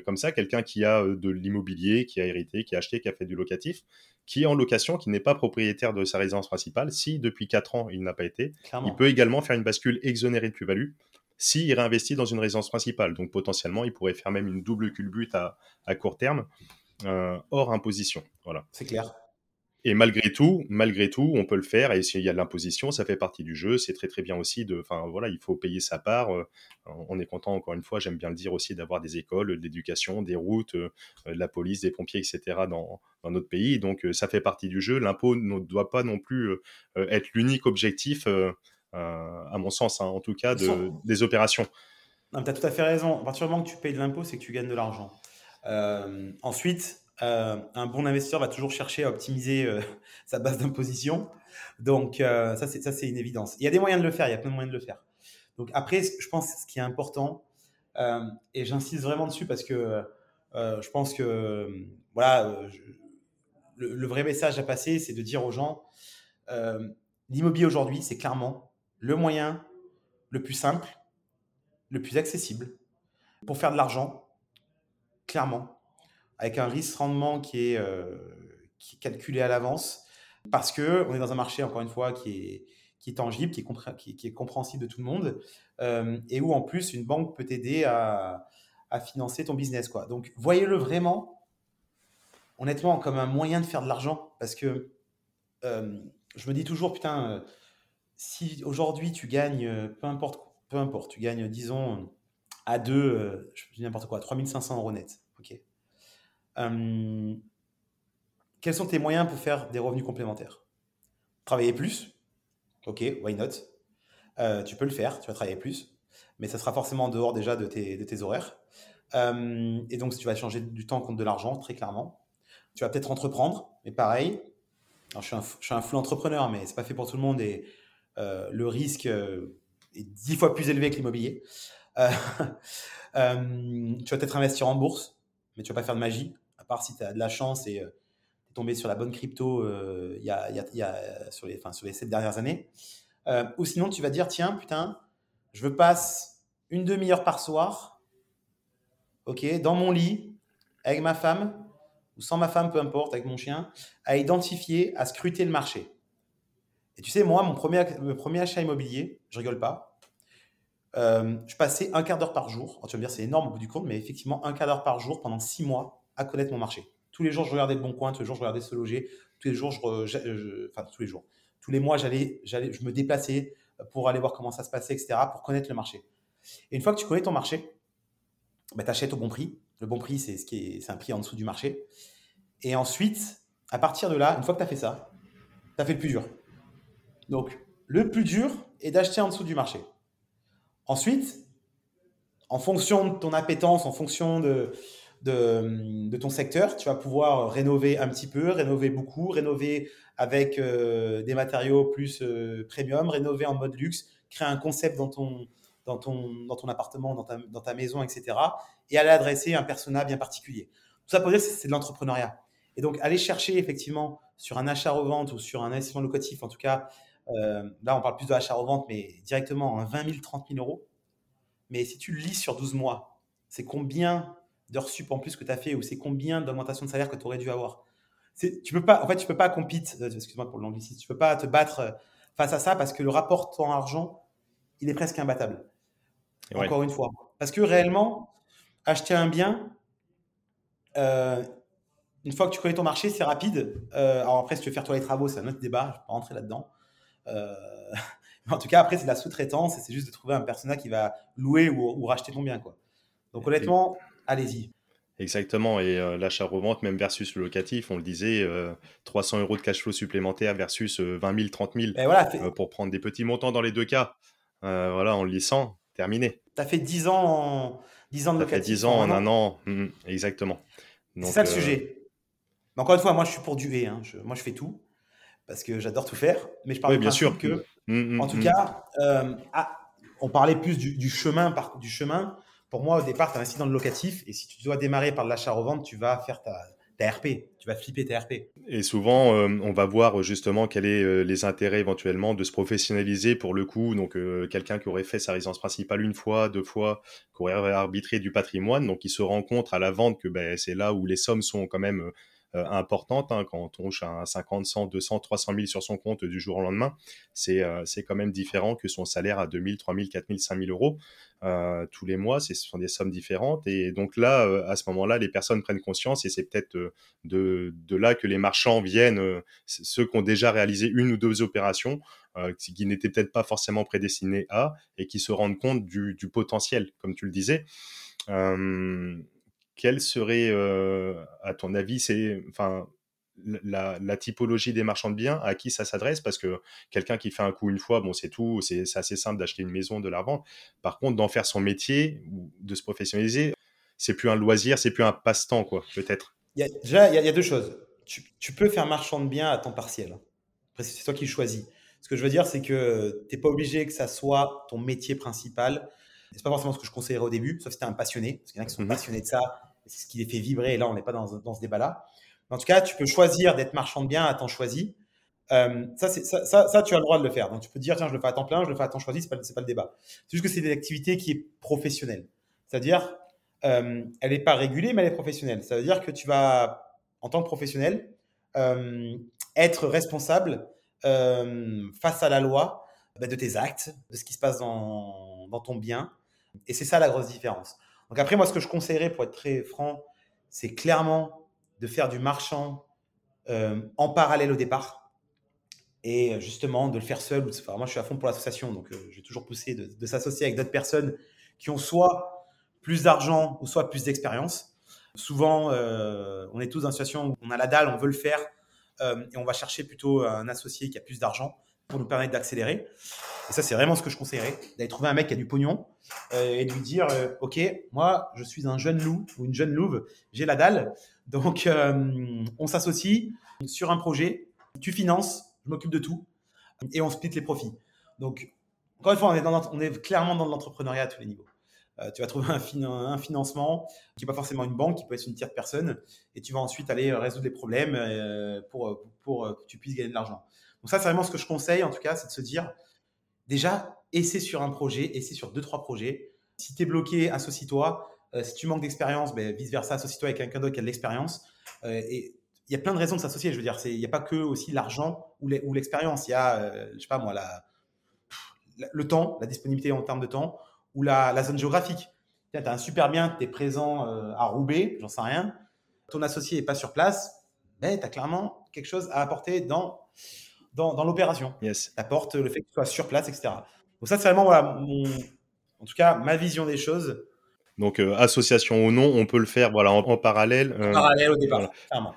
comme ça, quelqu'un qui a de l'immobilier, qui a hérité, qui a acheté, qui a fait du locatif, qui est en location, qui n'est pas propriétaire de sa résidence principale, si depuis quatre ans il n'a pas été, il peut également faire une bascule exonérée de plus-value s'il réinvestit dans une résidence principale. Donc potentiellement, il pourrait faire même une double culbute à, à court terme, euh, hors imposition. Voilà. C'est clair. Et malgré tout, malgré tout, on peut le faire. Et s'il y a de l'imposition, ça fait partie du jeu. C'est très très bien aussi. De, enfin voilà, il faut payer sa part. Euh, on est content encore une fois. J'aime bien le dire aussi d'avoir des écoles, de l'éducation, des routes, euh, de la police, des pompiers, etc. dans, dans notre pays. Donc ça fait partie du jeu. L'impôt ne doit pas non plus être l'unique objectif euh, à mon sens, hein, en tout cas, de, des opérations. Tu as tout à fait raison. À partir du moment que tu payes de l'impôt, c'est que tu gagnes de l'argent. Euh, ensuite, euh, un bon investisseur va toujours chercher à optimiser [LAUGHS] sa base d'imposition. Donc, ça, c'est une évidence. Il y a des moyens de le faire, il y a plein de moyens de le faire. Donc, après, je pense que ce qui est important, et j'insiste vraiment dessus parce que je pense que voilà, le, vrai message à passer, c'est de dire aux gens l'immobilier aujourd'hui, c'est clairement le moyen le plus simple, le plus accessible pour faire de l'argent, clairement, avec un risque-rendement qui est, euh, qui est calculé à l'avance, parce qu'on est dans un marché, encore une fois, qui est, qui est tangible, qui est, compréhensible de tout le monde, euh, et où en plus une banque peut t'aider à, à, financer ton business. Quoi. Donc voyez-le vraiment, honnêtement, comme un moyen de faire de l'argent, parce que euh, je me dis toujours, putain, si aujourd'hui tu gagnes, peu importe, peu importe, tu gagnes, disons, à deux, je dis n'importe quoi, 3500 euros net. Ok? Hum, quels sont tes moyens pour faire des revenus complémentaires? Travailler plus? Ok, why not? Euh, Tu peux le faire, tu vas travailler plus, mais ça sera forcément en dehors déjà de tes, horaires. Hum, et donc, tu vas changer du temps contre de l'argent, très clairement. Tu vas peut-être entreprendre, mais pareil. Je, suis un, je entrepreneur, mais c'est pas fait pour tout le monde et euh, le risque euh, est dix fois plus élevé que l'immobilier. Euh, [LAUGHS] tu vas peut-être investir en bourse, mais tu vas pas faire de magie, à part si tu as de la chance et tu es tombé sur la bonne crypto il y a, y a, sur, les, sur les sept dernières années. ou sinon, tu vas dire, tiens, putain, je veux passe une demi-heure par soir, ok, dans mon lit, avec ma femme, ou sans ma femme, peu importe, avec mon chien, à identifier, à scruter le marché. Et tu sais, moi, mon premier, premier achat immobilier, je rigole pas, euh, je passais un quart d'heure par jour. tu vas me dire, c'est énorme au bout du compte, mais effectivement, un quart d'heure par jour pendant six mois à connaître mon marché. Tous les jours, je regardais le bon coin, tous les jours, je regardais se loger, tous les jours, je, enfin, tous les jours, tous les mois, j'allais, j'allais, je me déplaçais pour aller voir comment ça se passait, etc., pour connaître le marché. Et une fois que tu connais ton marché, bah, tu achètes au bon prix. Le bon prix, c'est, ce qui est, c'est un prix en dessous du marché. Et ensuite, à partir de là, une fois que tu as fait ça, tu as fait le plus dur. Donc, le plus dur est d'acheter en dessous du marché. Ensuite, en fonction de ton appétence, en fonction de, de, ton secteur, tu vas pouvoir rénover un petit peu, rénover beaucoup, rénover avec euh, des matériaux plus euh, premium, rénover en mode luxe, créer un concept dans ton, dans ton, dans ton appartement, dans ta, dans ta maison, etc. Et aller adresser un persona bien particulier. Tout ça pour dire c'est de l'entrepreneuriat. Et donc, aller chercher effectivement sur un achat-revente ou sur un investissement locatif, en tout cas, euh, là, on parle plus de l'achat-revente, mais directement, 20 000, 30 000 euros. Mais si tu le lis sur 12 mois, c'est combien d'heures sup en plus que tu as fait ou c'est combien d'augmentation de salaire que tu aurais dû avoir tu peux pas, En fait, tu peux pas compete, euh, excuse-moi pour l'anglicisme, tu peux pas te battre euh, face à ça parce que le rapport temps-argent, il est presque imbattable. Encore une fois. Parce que réellement, acheter un bien, une fois que tu connais ton marché, c'est rapide. alors après, si tu veux faire toi les travaux, c'est un autre débat, je ne vais pas rentrer là-dedans. Euh, [LAUGHS] en tout cas, après, c'est de la sous-traitance et c'est juste de trouver un personnel qui va louer ou, racheter ton bien. Quoi. Donc, honnêtement, allez-y. Exactement, et euh, l'achat-revente, même versus le locatif, on le disait, 300 euh, euros de cash flow supplémentaire versus 20 000, 30 000 voilà, pour prendre des petits montants dans les deux cas. voilà, en le lissant, terminé. Tu as fait 10 ans, en... 10 ans de locatif. Fait 10 ans en un an, mmh, exactement. C'est ça le sujet. Mais encore une fois, moi je suis pour du et, hein. moi je fais tout parce que j'adore tout faire. Mais je parle bien sûr que, mmh, mmh, en tout cas, euh, ah, on parlait plus du, chemin, du chemin. Pour moi, au départ, tu investi dans le locatif et si tu dois démarrer par l'achat-revente, tu vas faire ta, RP. Tu vas flipper ta RP. Et souvent, euh, on va voir justement quels sont euh, les intérêts éventuellement de se professionnaliser pour le coup. Donc, euh, quelqu'un qui aurait fait sa résidence principale une fois, deux fois, qui aurait arbitré du patrimoine, donc il se rend compte à la vente que ben, c'est là où les sommes sont quand même euh, importante. Hein, quand on touche à 50, 100, 200, 300 000 sur son compte du jour au lendemain, c'est euh, quand même différent que son salaire à 2 000, 3 000, 4 000, 5 000 euros euh, tous les mois. Ce sont des sommes différentes. Et donc là, à ce moment-là, les personnes prennent conscience et c'est peut-être de, là que les marchands viennent, ceux qui ont déjà réalisé une ou deux opérations, qui n'étaient peut-être pas forcément prédestinés à, et qui se rendent compte du, potentiel, comme tu le disais. Euh, quelle serait, à ton avis, c'est, enfin, la, typologie des marchands de biens, à qui ça s'adresse? Parce que quelqu'un qui fait un coup une fois, bon, c'est tout, c'est assez simple d'acheter une maison, de la vendre. Par contre, d'en faire son métier, ou de se professionnaliser, c'est plus un loisir, c'est plus un passe-temps, quoi, peut-être. Déjà, il y, a deux choses. Tu, peux faire marchand de biens à temps partiel. Après, c'est toi qui choisis. Ce que je veux dire, c'est que tu n'es pas obligé que ça soit ton métier principal c'est pas forcément ce que je conseillerais au début, sauf si tu es un passionné, parce qu'il y en a qui sont mhm. passionnés de ça, c'est ce qui les fait vibrer, et là, on n'est pas dans, dans ce débat-là. En tout cas, tu peux choisir d'être marchand de biens à temps choisi. Euh, ça, ça, ça, ça, tu as le droit de le faire. Donc, tu peux dire, tiens, je le fais à temps plein, je le fais à temps choisi, ce n'est pas, pas, le débat. C'est juste que c'est une activité qui est professionnelle. C'est-à-dire, euh, elle n'est pas régulée, mais elle est professionnelle. Ça veut dire que tu vas, en tant que professionnel, euh, être responsable face à la loi bah, de tes actes, de ce qui se passe dans, dans ton bien, et c'est ça la grosse différence. Donc après, moi, ce que je conseillerais, pour être très franc, c'est clairement de faire du marchand euh, en parallèle au départ. Et justement, de le faire seul. Moi, je suis à fond pour l'association, donc euh, je vais toujours pousser de, s'associer avec d'autres personnes qui ont soit plus d'argent ou soit plus d'expérience. Souvent, euh, on est tous dans une situation où on a la dalle, on veut le faire, et on va chercher plutôt un associé qui a plus d'argent pour nous permettre d'accélérer. Et ça, c'est vraiment ce que je conseillerais, d'aller trouver un mec qui a du pognon euh, et de lui dire, euh, OK, moi, je suis un jeune loup ou une jeune louve, j'ai la dalle, donc euh, on s'associe sur un projet, tu finances, je m'occupe de tout, et on split les profits. Donc, encore une fois, on est, clairement dans l'entrepreneuriat à tous les niveaux. tu vas trouver un, financement qui n'est pas forcément une banque, qui peut être une tierce personne, et tu vas ensuite aller résoudre les problèmes pour que tu puisses gagner de l'argent. Donc ça, c'est vraiment ce que je conseille, en tout cas, c'est de se dire, déjà, essaie sur un projet, essaie sur deux, trois projets. Si tu es bloqué, associe-toi. Euh, si tu manques d'expérience, ben, vice-versa, associe-toi avec quelqu'un d'autre qui a de l'expérience. Euh, et il y a plein de raisons de s'associer. Je veux dire, il n'y a pas que aussi l'argent ou l'expérience. Il y a, euh, je sais pas moi, le temps, la disponibilité en termes de temps ou la, zone géographique. Tu as un super bien, tu es présent à Roubaix, j'en sais rien. Ton associé n'est pas sur place, ben, tu as clairement quelque chose à apporter dans dans, l'opération. Yes. Apporte le fait que tu sois sur place, etc. Donc ça, c'est vraiment voilà, en tout cas ma vision des choses. Donc euh, association ou non, on peut le faire voilà en, parallèle. En parallèle au départ.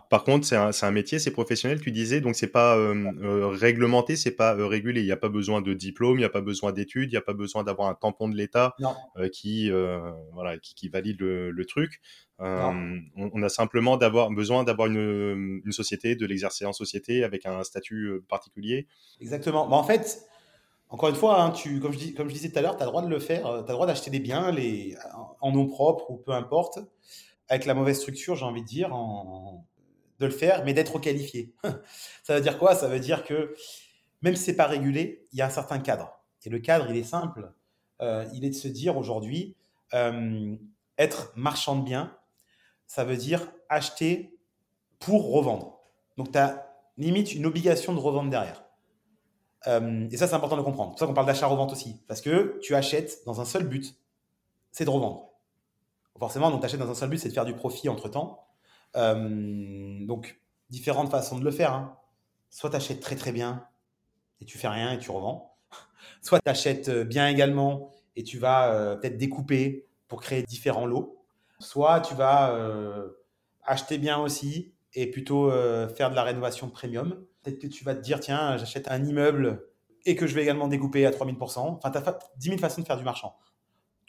Par contre, c'est un, un, métier, c'est professionnel. Tu disais donc c'est pas euh, euh, réglementé, c'est pas régulé. Il n'y a pas besoin de diplôme, il n'y a pas besoin d'études, il n'y a pas besoin d'avoir un tampon de l'État qui voilà qui, qui valide le, le truc. On, on, a simplement d'avoir besoin d'avoir une, une, société, de l'exercer en société avec un statut particulier. Exactement. Bah, en fait, encore une fois, hein, tu, comme, je disais tout à l'heure, tu as le droit de le faire. Euh, tu as le droit d'acheter des biens en nom propre ou peu importe, avec la mauvaise structure, j'ai envie de dire, de le faire, mais d'être qualifié. [LAUGHS] ça veut dire quoi? Ça veut dire que même si ce n'est pas régulé, il y a un certain cadre. Et le cadre, il est simple. Euh, il est de se dire aujourd'hui, euh, être marchand de biens, ça veut dire acheter pour revendre. Donc, tu as limite une obligation de revendre derrière. Euh, et ça, c'est important de comprendre. C'est pour ça qu'on parle d'achat-revente aussi. Parce que tu achètes dans un seul but, c'est de revendre. Forcément, donc tu dans un seul but, c'est de faire du profit entre-temps. Euh, donc, différentes façons de le faire. Hein. Soit tu achètes très très bien et tu fais rien et tu revends. [LAUGHS] Soit tu achètes euh, bien également et tu vas peut-être découper pour créer différents lots. Soit tu vas acheter bien aussi et plutôt faire de la rénovation premium. Que tu vas te dire, tiens, j'achète un immeuble et que je vais également découper à 3000%. Enfin, tu as 10 000 façons de faire du marchand.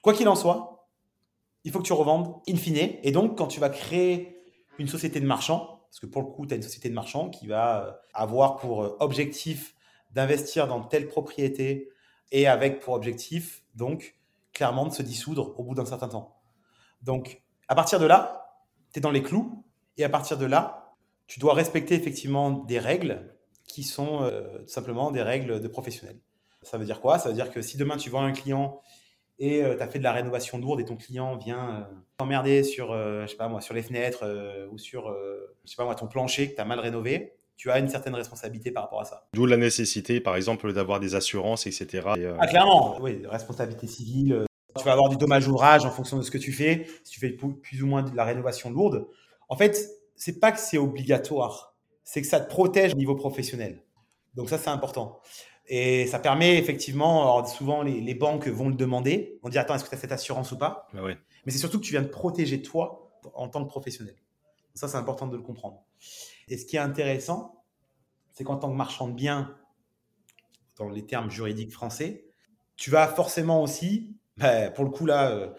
Quoi qu'il en soit, il faut que tu revendes in fine. Et donc, quand tu vas créer une société de marchand, parce que pour le coup, tu as une société de marchand qui va euh, avoir pour euh, objectif d'investir dans telle propriété et avec pour objectif, donc, clairement, de se dissoudre au bout d'un certain temps. Donc, à partir de là, tu es dans les clous Et à partir de là, tu dois respecter effectivement des règles qui sont euh, tout simplement des règles de professionnels. Ça veut dire quoi? Ça veut dire que si demain tu vends un client et euh, tu as fait de la rénovation lourde et ton client vient euh, t'emmerder sur, je sais pas moi, sur les fenêtres ou sur je sais pas moi, ton plancher que tu as mal rénové, tu as une certaine responsabilité par rapport à ça. D'où la nécessité, par exemple, d'avoir des assurances, etc. Ah, clairement, oui, responsabilité civile. Tu vas avoir du dommage ouvrage en fonction de ce que tu fais. Si tu fais plus ou moins de la rénovation lourde, en fait, c'est pas que c'est obligatoire, c'est que ça te protège au niveau professionnel. Donc ça, c'est important. Et ça permet effectivement, alors souvent les, banques vont le demander, vont dire attends, est-ce que tu as cette assurance ou pas? Ah Mais c'est surtout que tu viens de protéger toi en tant que professionnel. Ça, c'est important de le comprendre. Et ce qui est intéressant, c'est qu'en tant que marchand de biens, dans les termes juridiques français, tu vas forcément aussi, bah, pour le coup là, euh,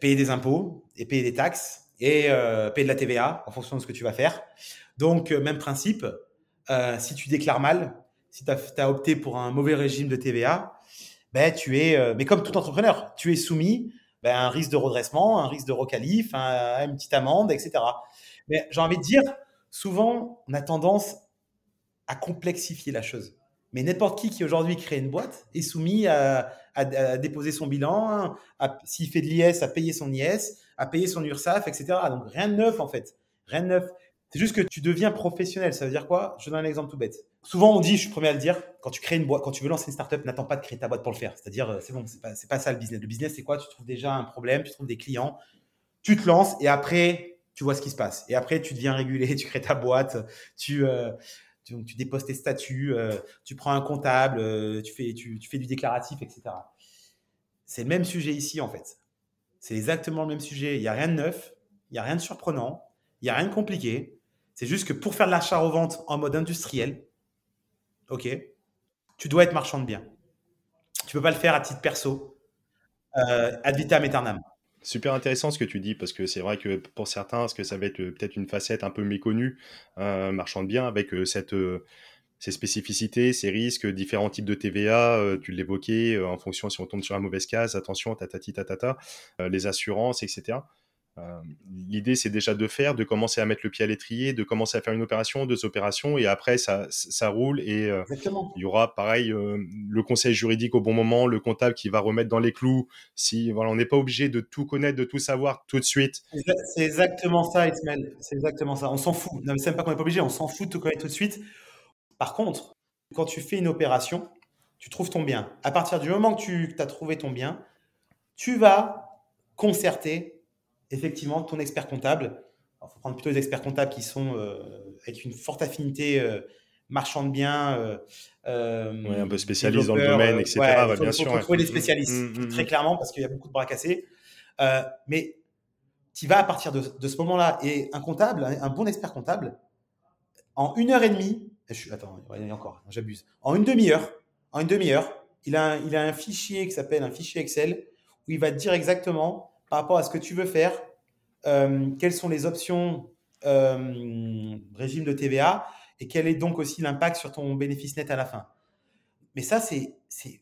payer des impôts et payer des taxes et euh, payer de la TVA en fonction de ce que tu vas faire. Donc, euh, même principe, euh, si tu déclares mal, si tu as, opté pour un mauvais régime de TVA, ben, tu es, mais comme tout entrepreneur, tu es soumis ben, à un risque de redressement, un risque de recalif, une petite amende, etc. Mais j'ai envie de dire, souvent, on a tendance à complexifier la chose. Mais n'importe qui qui aujourd'hui crée une boîte est soumis à, déposer son bilan, s'il fait de l'IS, à payer son IS, à payer son URSAF, etc. Donc rien de neuf en fait. Rien de neuf. C'est juste que tu deviens professionnel. Ça veut dire quoi? Je donne un exemple tout bête. Souvent on dit, je suis premier à le dire, quand tu crées une boîte, quand tu veux lancer une startup, n'attends pas de créer ta boîte pour le faire. C'est-à-dire, euh, c'est bon, c'est pas, pas ça le business. Le business, c'est quoi? Tu trouves déjà un problème, tu trouves des clients, tu te lances et après, tu vois ce qui se passe. Et après, tu deviens régulé, [LAUGHS] tu crées ta boîte, tu, euh, déposes tes statuts, euh, tu prends un comptable, tu fais du déclaratif, etc. C'est le même sujet ici, en fait. C'est exactement le même sujet. Il n'y a rien de neuf, il n'y a rien de surprenant, il n'y a rien de compliqué. C'est juste que pour faire de l'achat-revente en mode industriel, ok, tu dois être marchand de biens. Tu ne peux pas le faire à titre perso, euh, ad vitam aeternam. Super intéressant ce que tu dis parce que c'est vrai que pour certains, ce que ça va être peut-être une facette un peu méconnue, euh, marchand de biens, avec euh, cette, ses spécificités, ses risques, différents types de TVA, euh, tu l'évoquais, euh, en fonction si on tombe sur la mauvaise case, attention, tatati tatata, euh, les assurances, etc. L'idée, c'est déjà de faire, de commencer à mettre le pied à l'étrier, de commencer à faire une opération, deux opérations, et après, ça, ça roule. Et il y aura, pareil, le conseil juridique au bon moment, le comptable qui va remettre dans les clous. Si voilà, on n'est pas obligé de tout connaître, de tout savoir tout de suite. C'est exactement ça, Ismaël. C'est exactement ça. On s'en fout. Non, mais c'est même pas qu'on n'est pas obligé. On s'en fout de tout connaître tout de suite. Par contre, quand tu fais une opération, tu trouves ton bien. À partir du moment que tu as trouvé ton bien, tu vas concerter effectivement ton expert comptable. Il faut prendre plutôt les experts comptables qui sont euh, avec une forte affinité euh, marchand de biens. Euh, un peu spécialistes dans le domaine, etc. Il bien sûr. trouver des spécialistes, mm, mm, très mm. clairement, parce qu'il y a beaucoup de bras cassés. mais tu vas à partir de, de ce moment-là, et un comptable, un bon expert comptable, en une heure et demie, attends, il y a encore, j'abuse. En une demi-heure, en une demi-heure, il a, un, il a un fichier qui s'appelle un fichier Excel où il va te dire exactement par rapport à ce que tu veux faire, euh, quelles sont les options euh, régime de TVA et quel est donc aussi l'impact sur ton bénéfice net à la fin. Mais ça, c'est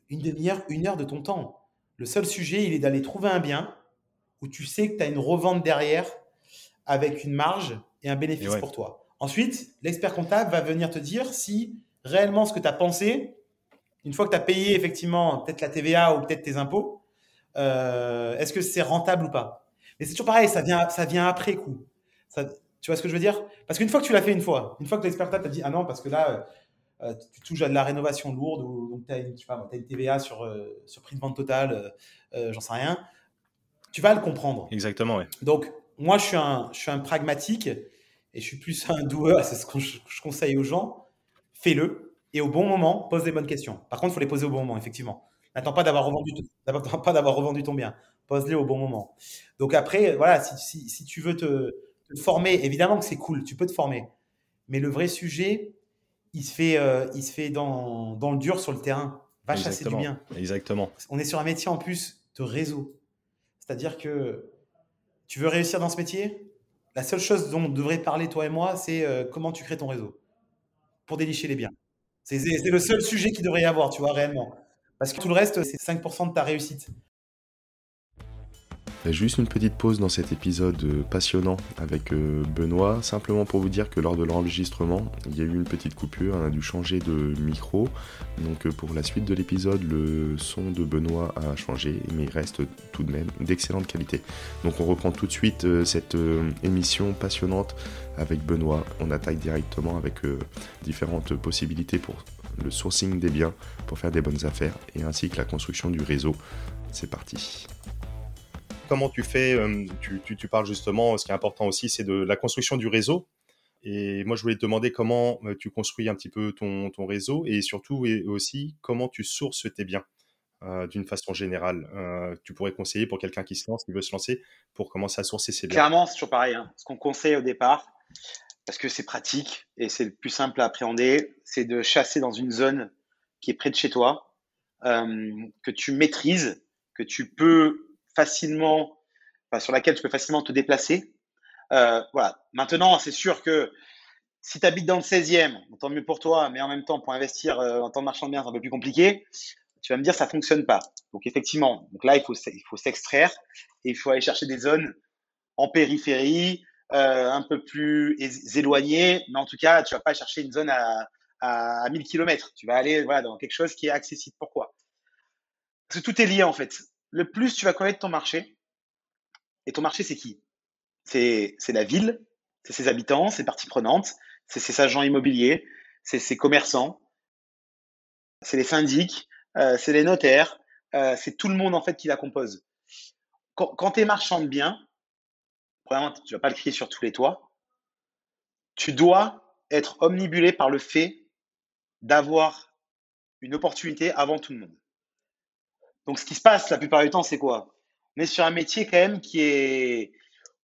une demi-heure, une heure de ton temps. Le seul sujet, il est d'aller trouver un bien où tu sais que tu as une revente derrière avec une marge et un bénéfice pour toi. Ensuite, l'expert comptable va venir te dire si réellement ce que tu as pensé, une fois que tu as payé effectivement peut-être la TVA ou peut-être tes impôts, euh, est-ce que c'est rentable ou pas? Mais c'est toujours pareil, ça vient, ça vient après coup. tu vois ce que je veux dire? Parce qu'une fois que tu l'as fait une fois, une fois que l'expert comptable t'a dit ah non parce que là euh, tu touches à de la rénovation lourde ou donc tu as, une TVA sur, euh, sur prix de vente total, j'en sais rien, tu vas le comprendre. Exactement, oui. Donc moi je suis un, je suis un pragmatique et je suis plus [LAUGHS] un doueur, c'est ce que je, conseille aux gens, fais-le et au bon moment, pose les bonnes questions. Par contre, il faut les poser au bon moment, effectivement. N'attends pas d'avoir revendu, [LAUGHS] pas d'avoir revendu ton bien. Pose-les au bon moment. Donc après, voilà, si, si, tu veux te, former, évidemment que c'est cool, tu peux te former. Mais le vrai sujet, il se fait, euh, il se fait dans, dans, le dur sur le terrain. Va chasser du bien. Exactement. On est sur un métier en plus de réseau. C'est-à-dire que tu veux réussir dans ce métier, la seule chose dont on devrait parler, toi et moi, c'est euh, comment tu crées ton réseau pour dénicher les biens. C'est le seul sujet qu'il devrait y avoir, tu vois, réellement. Parce que tout le reste, c'est 5% de ta réussite. Juste une petite pause dans cet épisode euh, passionnant avec euh, Benoît, simplement pour vous dire que lors de l'enregistrement, il y a eu une petite coupure, on a dû changer de micro. Donc euh, pour la suite de l'épisode, le son de Benoît a changé, mais il reste tout de même d'excellente qualité. Donc on reprend tout de suite cette émission passionnante avec Benoît. On attaque directement avec différentes possibilités pour le sourcing des biens, pour faire des bonnes affaires, et ainsi que la construction du réseau. C'est parti comment tu fais euh, tu, parles justement, ce qui est important aussi, c'est de la construction du réseau. Et moi, je voulais te demander comment euh, tu construis un petit peu ton, réseau et surtout aussi comment tu sources tes biens euh, d'une façon générale. tu pourrais conseiller pour quelqu'un qui se lance, qui veut se lancer, pour commencer à sourcer ses biens. Clairement, c'est toujours pareil. Hein. Ce qu'on conseille au départ, parce que c'est pratique et c'est le plus simple à appréhender, c'est de chasser dans une zone qui est près de chez toi, que tu maîtrises, que tu peux facilement, sur laquelle tu peux facilement te déplacer. Euh, voilà. Maintenant, c'est sûr que si tu habites dans le 16e, tant mieux pour toi, mais en même temps, pour investir euh, en temps de marchand de biens, c'est un peu plus compliqué. Tu vas me dire, ça fonctionne pas. Donc, effectivement, donc là, il faut, il faut s'extraire et il faut aller chercher des zones en périphérie, euh, un peu plus éloignées. Mais en tout cas, tu vas pas chercher une zone à, à 1000 km. Tu vas aller dans quelque chose qui est accessible. Pourquoi? Parce que tout est lié, en fait le plus tu vas connaître ton marché. Et ton marché, c'est qui? C'est la ville, c'est ses habitants, ses parties prenantes, c'est ses agents immobiliers, c'est ses commerçants, c'est les syndics, euh, c'est les notaires, euh, c'est tout le monde en fait qui la compose. Quand, tu es marchand de biens, premièrement, tu vas pas le crier sur tous les toits. Tu dois être omnibulé par le fait d'avoir une opportunité avant tout le monde. Donc, ce qui se passe la plupart du temps, c'est quoi? On est sur un métier quand même qui est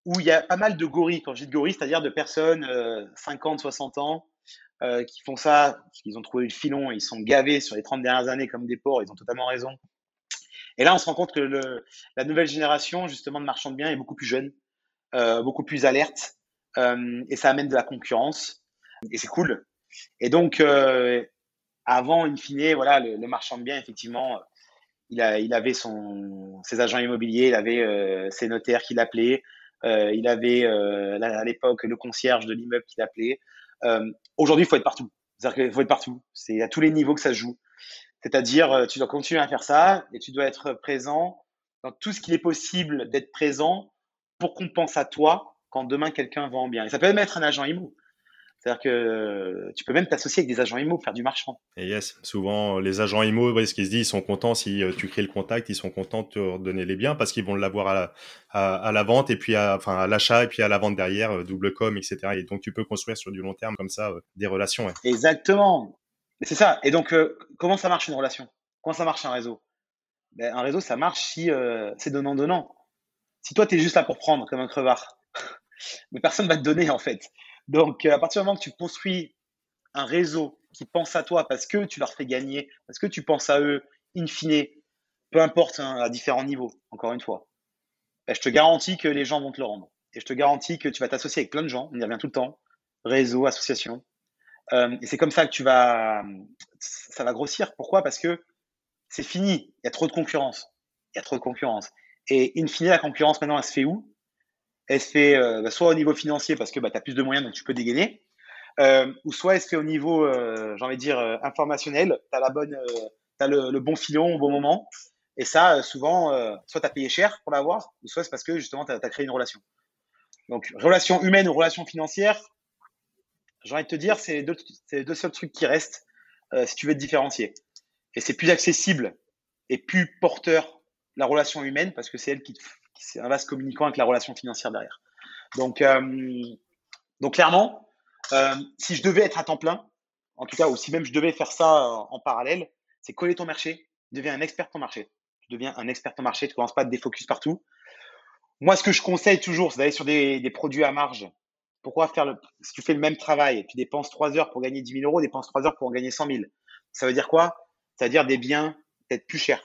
où il y a pas mal de gorilles. Quand je dis de gorilles, c'est-à-dire de personnes 50, euh, 60 ans euh, qui font ça parce qu'ils ont trouvé le filon, ils sont gavés sur les 30 dernières années comme des porcs, ils ont totalement raison. Et là, on se rend compte que la nouvelle génération, justement, de marchands de biens est beaucoup plus jeune, euh, beaucoup plus alerte, et ça amène de la concurrence, et c'est cool. Et donc, avant, in fine, voilà, le marchand de biens, effectivement, il, avait ses agents immobiliers, il avait euh, ses notaires qui l'appelaient, euh, il avait euh, à l'époque le concierge de l'immeuble qui l'appelait. Aujourd'hui, il faut être partout. C'est-à-dire faut être partout. C'est à tous les niveaux que ça se joue. C'est-à-dire, tu dois continuer à faire ça et tu dois être présent dans tout ce qu'il est possible d'être présent pour qu'on pense à toi quand demain quelqu'un va en bien. Et ça peut même être un agent immo. C'est-à-dire que tu peux même t'associer avec des agents IMO, faire du marchand. Et yes, souvent les agents IMO, ce qu'ils se disent, ils sont contents si euh, tu crées le contact, ils sont contents de te donner les biens parce qu'ils vont l'avoir à la, à, la vente et puis à, enfin, à l'achat et puis à la vente derrière, euh, double com, etc. Et donc tu peux construire sur du long terme comme ça euh, des relations. Exactement. C'est ça. Et donc comment ça marche une relation? Comment ça marche un réseau? Ben, Un réseau, ça marche si c'est donnant-donnant. Si toi, tu es juste là pour prendre comme un crevard, [LAUGHS] mais personne va te donner en fait. Donc, euh, à partir du moment que tu construis un réseau qui pense à toi parce que tu leur fais gagner, parce que tu penses à eux, in fine, peu importe, hein, à différents niveaux, encore une fois, ben, je te garantis que les gens vont te le rendre. Et je te garantis que tu vas t'associer avec plein de gens, on y revient tout le temps, réseau, association. Euh, et c'est comme ça que tu vas, ça va grossir. Pourquoi? Parce que c'est fini. Il y a trop de concurrence. Il y a trop de concurrence. Et in fine, la concurrence maintenant, elle se fait où? Elle se fait euh, bah, soit au niveau financier parce que bah, tu as plus de moyens donc tu peux dégainer, euh, ou soit elle se fait au niveau, euh, j'ai envie de dire, informationnel, tu as, la bonne, le, bon filon au bon moment. Et ça, souvent, soit tu as payé cher pour l'avoir, ou soit c'est parce que justement tu as, créé une relation. Donc, relation humaine ou relation financière, j'ai envie de te dire, c'est les deux, les deux seuls trucs qui restent si tu veux te différencier. Et c'est plus accessible et plus porteur la relation humaine parce que c'est elle qui te, c'est un vaste communicant avec la relation financière derrière. Donc, euh, clairement, euh, si je devais être à temps plein, en tout cas, ou si même je devais faire ça en parallèle, c'est coller ton marché, deviens un expert ton marché. Tu deviens un expert ton marché, tu commences pas à te défocus partout. Moi, ce que je conseille toujours, c'est d'aller sur des, produits à marge. Pourquoi faire le, si tu fais le même travail tu dépenses 3 heures pour gagner 10 000 euros, dépenses 3 heures pour en gagner 100 000. Ça veut dire quoi? Ça veut dire des biens peut-être plus chers.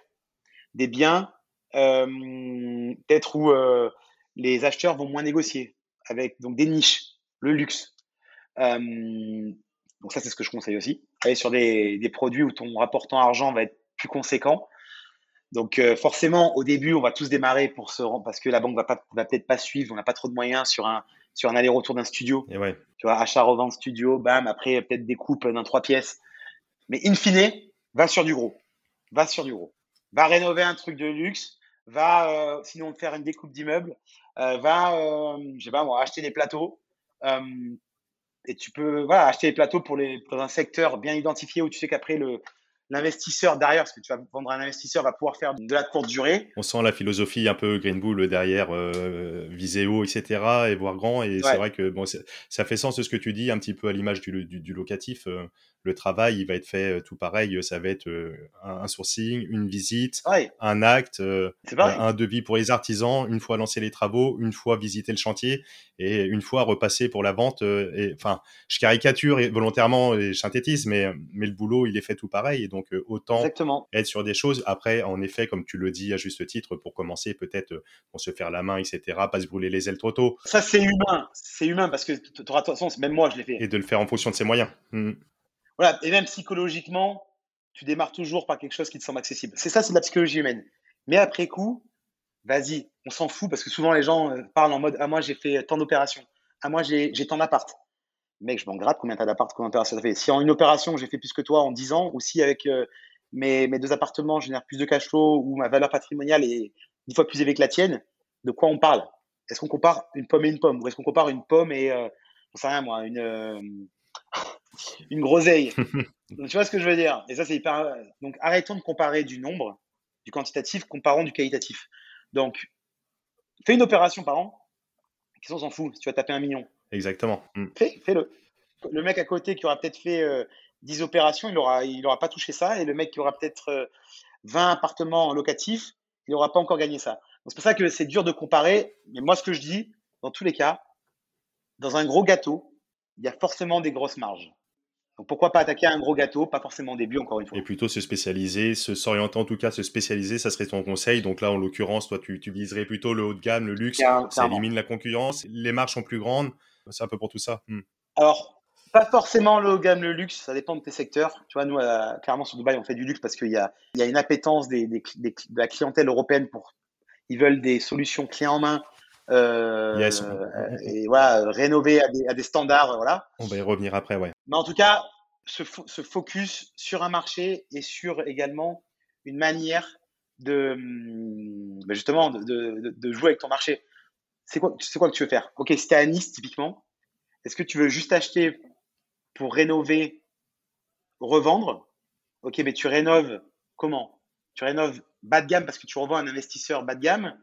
Des biens euh, peut-être où euh, les acheteurs vont moins négocier avec donc des niches, le luxe. Euh, donc ça, c'est ce que je conseille aussi. Aller sur des, des produits où ton rapportant argent va être plus conséquent. Donc euh, forcément, au début, on va tous démarrer pour se parce que la banque va pas va peut-être pas suivre, on n'a pas trop de moyens sur un sur un aller-retour d'un studio. Et ouais. Tu vois, achat revente studio, bam, après peut-être des coupes dans trois pièces. Mais in fine, va sur du gros. Va sur du gros. Va rénover un truc de luxe, va euh, sinon faire une découpe d'immeuble, euh, va euh, je sais pas moi, acheter des plateaux. Euh, et tu peux voilà, acheter des plateaux pour les dans un secteur bien identifié où tu sais qu'après le l'investisseur derrière, parce que tu vas vendre un investisseur, va pouvoir faire de la courte durée. On sent la philosophie un peu Green Bull derrière, euh, Viséo, etc. et voir grand. Et c'est vrai que bon, ça fait sens de ce que tu dis, un petit peu à l'image du, du, du, locatif. Euh, le travail, il va être fait euh, tout pareil. Ça va être euh, un sourcing, une visite, un acte, euh, un devis pour les artisans, une fois lancé les travaux, une fois visiter le chantier et une fois repasser pour la vente. et, enfin, je caricature volontairement et je synthétise, mais, mais le boulot, il est fait tout pareil. Et donc, autant Exactement. être sur des choses. Après, en effet, comme tu le dis à juste titre, pour commencer, peut-être pour se faire la main, etc., pas se brûler les ailes trop tôt. Ça, c'est humain. C'est humain parce que tu auras de sens, même moi, je l'ai fait. Et de le faire en fonction de ses moyens. Voilà, et même psychologiquement, tu démarres toujours par quelque chose qui te semble accessible. C'est ça, c'est de la psychologie humaine. Mais après coup, vas-y, on s'en fout parce que souvent les gens euh, parlent en mode Ah, moi j'ai fait tant d'opérations. Ah, moi j'ai tant d'appart. Mec, je m'en gratte combien t'as d'appart, combien d'opérations ça fait. Si en une opération j'ai fait plus que toi en 10 ans, ou si avec euh, mes, deux appartements je génère plus de cash flow, ou ma valeur patrimoniale est dix fois plus élevée que la tienne, de quoi on parle? Est-ce qu'on compare une pomme et une pomme? Ou est-ce qu'on compare une pomme et, euh, je sais rien moi, une. Euh, une groseille. [LAUGHS] Donc, tu vois ce que je veux dire? Et ça, c'est hyper. Donc, arrêtons de comparer du nombre, du quantitatif, comparons du qualitatif. Donc, fais une opération par an. Qu'est-ce qu'on s'en fout si tu vas taper un million Exactement. Mm. Fais, fais-le. Le mec à côté qui aura peut-être fait euh, 10 opérations, il n'aura il aura pas touché ça. Et le mec qui aura peut-être euh, 20 appartements locatifs, il n'aura pas encore gagné ça. C'est pour ça que c'est dur de comparer. Mais moi, ce que je dis, dans tous les cas, dans un gros gâteau, il y a forcément des grosses marges. Donc pourquoi pas attaquer un gros gâteau, pas forcément au début, encore une fois. Et plutôt se spécialiser, se s'orienter en tout cas, se spécialiser, ça serait ton conseil. Donc là, en l'occurrence, toi, tu, tu viserais plutôt le haut de gamme, le luxe, ça élimine la concurrence, les marges sont plus grandes, c'est un peu pour tout ça. Hmm. Alors, pas forcément le haut de gamme, le luxe, ça dépend de tes secteurs. Tu vois, nous, euh, clairement, sur Dubaï, on fait du luxe parce qu'il y y a une appétence des, des, des, de la clientèle européenne pour. Ils veulent des solutions clés en main. Euh, yes. et voilà, rénover à des, à des, standards, voilà. On va y revenir après, ouais. Mais en tout cas, se, se focus sur un marché et sur également une manière de ben justement de, de, de, jouer avec ton marché. C'est quoi, c'est quoi que tu veux faire? Ok, si t'es à Nice typiquement, est-ce que tu veux juste acheter pour rénover, revendre? Ok, mais tu rénoves comment? Tu rénoves bas de gamme parce que tu revends un investisseur bas de gamme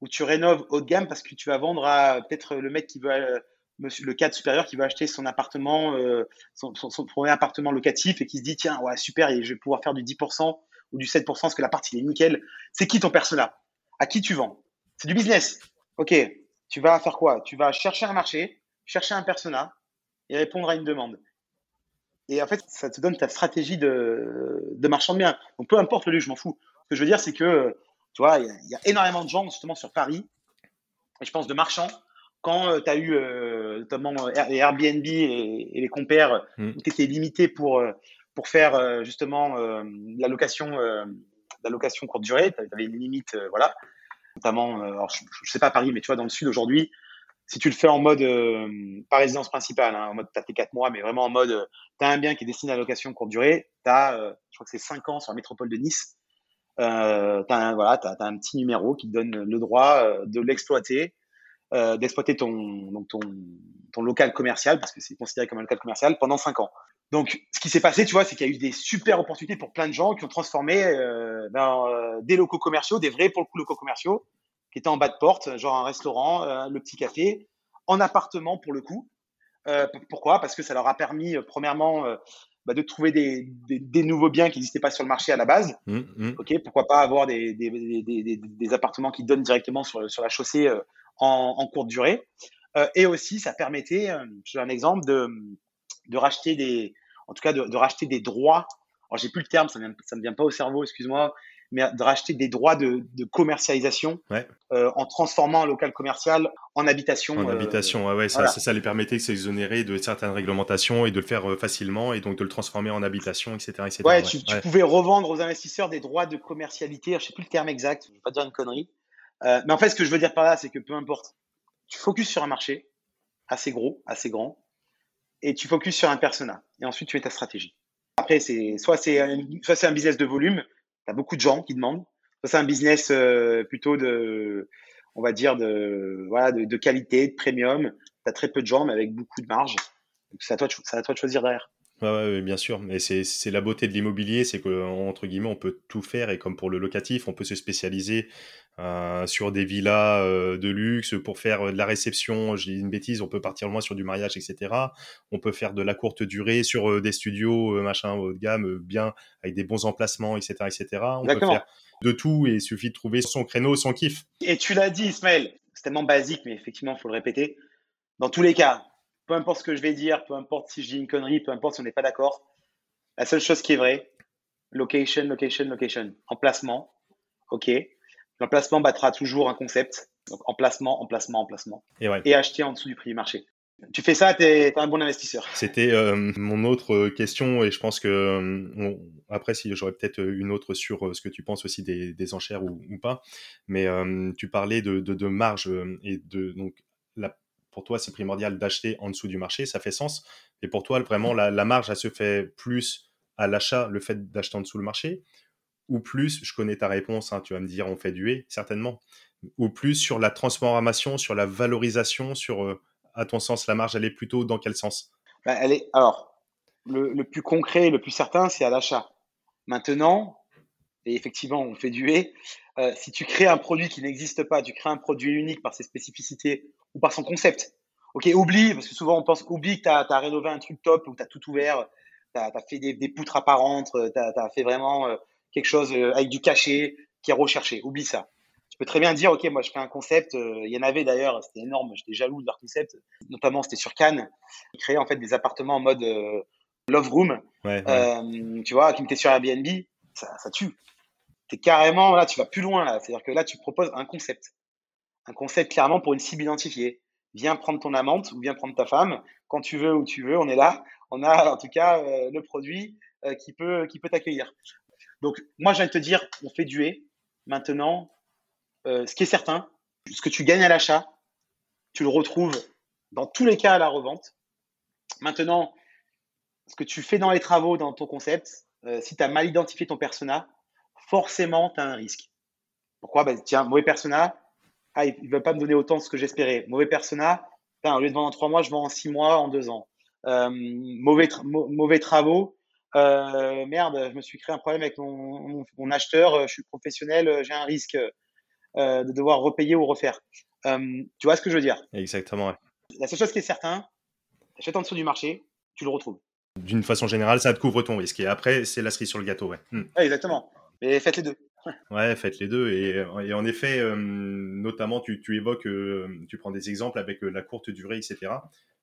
ou tu rénoves haut de gamme parce que tu vas vendre à peut-être le mec qui veut euh, le cadre supérieur qui va acheter son appartement, euh, son, premier appartement locatif et qui se dit tiens ouais super je vais pouvoir faire du 10% ou du 7% parce que l'appart il est nickel. C'est qui ton persona? À qui tu vends? C'est du business. Ok, tu vas faire quoi? Tu vas chercher un marché, chercher un persona et répondre à une demande. Et en fait, ça te donne ta stratégie de, de marchand de biens. Donc peu importe le lieu, je m'en fous. Ce que je veux dire, c'est que tu vois, il y, y, a énormément de gens justement sur Paris, et je pense de marchands quand euh, tu as eu euh, notamment les Airbnb et, et les compères Mm. où tu étais limité pour, euh, pour faire euh, justement euh, la location euh, la location courte durée, tu avais une limite, euh, voilà. Notamment, euh, alors je, je sais pas à Paris, mais tu vois, dans le sud aujourd'hui, si tu le fais en mode euh, pas résidence principale, hein, en mode tu as tes 4 mois, mais vraiment en mode euh, tu as un bien qui est destiné à la location courte durée, tu as, euh, je crois que c'est 5 ans sur la métropole de Nice, euh, tu as, voilà, as, as un petit numéro qui te donne le droit euh, de l'exploiter, euh, d'exploiter ton, donc ton, ton local commercial, parce que c'est considéré comme un local commercial, pendant 5 ans. Donc, ce qui s'est passé, tu vois, c'est qu'il y a eu des super opportunités pour plein de gens qui ont transformé euh, ben, des locaux commerciaux, des vrais pour le coup locaux commerciaux, qui étaient en bas de porte, genre un restaurant, le petit café, en appartement pour le coup. Pourquoi? Parce que ça leur a permis, premièrement, bah, de trouver des, des, des, nouveaux biens qui n'existaient pas sur le marché à la base. Mmh, mmh. Ok, pourquoi pas avoir des, des, des, appartements qui donnent directement sur, sur la chaussée euh, en, en, courte durée. Euh, et aussi, ça permettait, euh, je donne un exemple, de, de racheter des, en tout cas, de, de racheter des droits. Alors, j'ai plus le terme, ça ne me vient pas au cerveau, excuse-moi, mais de racheter des droits de, commercialisation euh, en transformant un local commercial en habitation. En habitation, ouais, ça, ça, les permettait de s'exonérer de certaines réglementations et de le faire euh, facilement et donc de le transformer en habitation, etc. etc. ouais, tu, pouvais revendre aux investisseurs des droits de commercialité, je ne sais plus le terme exact, je ne vais pas dire une connerie. Euh, mais en fait, ce que je veux dire par là, c'est que peu importe, tu focuses sur un marché assez gros, assez grand, et tu focuses sur un persona. Et ensuite, tu fais ta stratégie. Après, c'est soit c'est soit c'est un business de volume, tu as beaucoup de gens qui demandent. Soit c'est un business euh, plutôt de, on va dire de voilà de, qualité, de premium. Tu as très peu de gens, mais avec beaucoup de marge. C'est à toi, à toi de choisir derrière. Ouais, bien sûr. Mais c'est la beauté de l'immobilier, c'est que entre guillemets, on peut tout faire et comme pour le locatif, on peut se spécialiser euh, sur des villas euh, de luxe pour faire euh, de la réception. Je dis une bêtise, on peut partir loin sur du mariage, etc. On peut faire de la courte durée sur des studios machin haut de gamme, bien avec des bons emplacements, etc., etc. On peut faire de tout et il suffit de trouver son créneau, son kiff. Et tu l'as dit, Ismaël, c'est tellement basique, mais effectivement, il faut le répéter. Dans tous les cas, peu importe ce que je vais dire, peu importe si je dis une connerie, peu importe si on n'est pas d'accord, la seule chose qui est vraie, location, location, location, emplacement, ok. L'emplacement battra toujours un concept, donc emplacement, emplacement, emplacement, et, et acheter en dessous du prix du marché. Tu fais ça, tu es, un bon investisseur. C'était euh, mon autre question et je pense que euh, après, si j'aurais peut-être une autre sur euh, ce que tu penses aussi des, enchères ou, pas, mais tu parlais de, de, de, marge et de donc la pour toi, c'est primordial d'acheter en dessous du marché, ça fait sens. Et pour toi, vraiment, la, marge, elle se fait plus à l'achat, le fait d'acheter en dessous le marché, ou plus, je connais ta réponse, hein, tu vas me dire, on fait du certainement, ou plus sur la transformation, sur la valorisation, sur, euh, à ton sens, la marge, elle est plutôt dans quel sens? Bah, elle est, Alors, le, plus concret, le plus certain, c'est à l'achat. Maintenant, et effectivement, on fait du euh, si tu crées un produit qui n'existe pas, tu crées un produit unique par ses spécificités ou par son concept. Ok, oublie, parce que souvent on pense, oublie que tu as, rénové un truc top, ou tu as tout ouvert, tu as, fait des, poutres apparentes, tu as, fait vraiment euh, quelque chose euh, avec du cachet qui est recherché. Oublie ça. Tu peux très bien dire, ok, moi je fais un concept, il y en avait d'ailleurs, c'était énorme, j'étais jaloux de leur concept, notamment c'était sur Cannes. Ils créaient en fait des appartements en mode love room, tu vois, qui mettaient sur Airbnb, ça, ça tue es carrément là, tu vas plus loin là. C'est-à-dire que là, tu proposes un concept. Un concept clairement pour une cible identifiée. Viens prendre ton amante ou viens prendre ta femme quand tu veux, où tu veux. On est là. On a en tout cas euh, le produit euh, qui peut, qui peut t'accueillir. Donc, moi, je viens de te dire, on fait duer. Maintenant, euh, ce qui est certain, ce que tu gagnes à l'achat, tu le retrouves dans tous les cas à la revente. Maintenant, ce que tu fais dans les travaux, dans ton concept, si tu as mal identifié ton persona, forcément, tu as un risque. Pourquoi? Bah, Tiens, mauvais persona, ah, il ne va pas me donner autant de ce que j'espérais. Mauvais persona, au lieu de vendre en trois mois, je vends en six mois, en deux ans. Euh, mauvais, mauvais travaux, euh, merde, je me suis créé un problème avec mon, acheteur, je suis professionnel, j'ai un risque euh, de devoir repayer ou refaire. tu vois ce que je veux dire? Exactement. La seule chose qui est certain, achète en dessous du marché, tu le retrouves. D'une façon générale, ça te couvre ton risque. Et après, c'est la cerise sur le gâteau. Ouais. Hmm. exactement. Mais faites les deux. Ouais, faites les deux. Et, en effet, euh, notamment, tu, évoques, euh, tu prends des exemples avec euh, la courte durée, etc.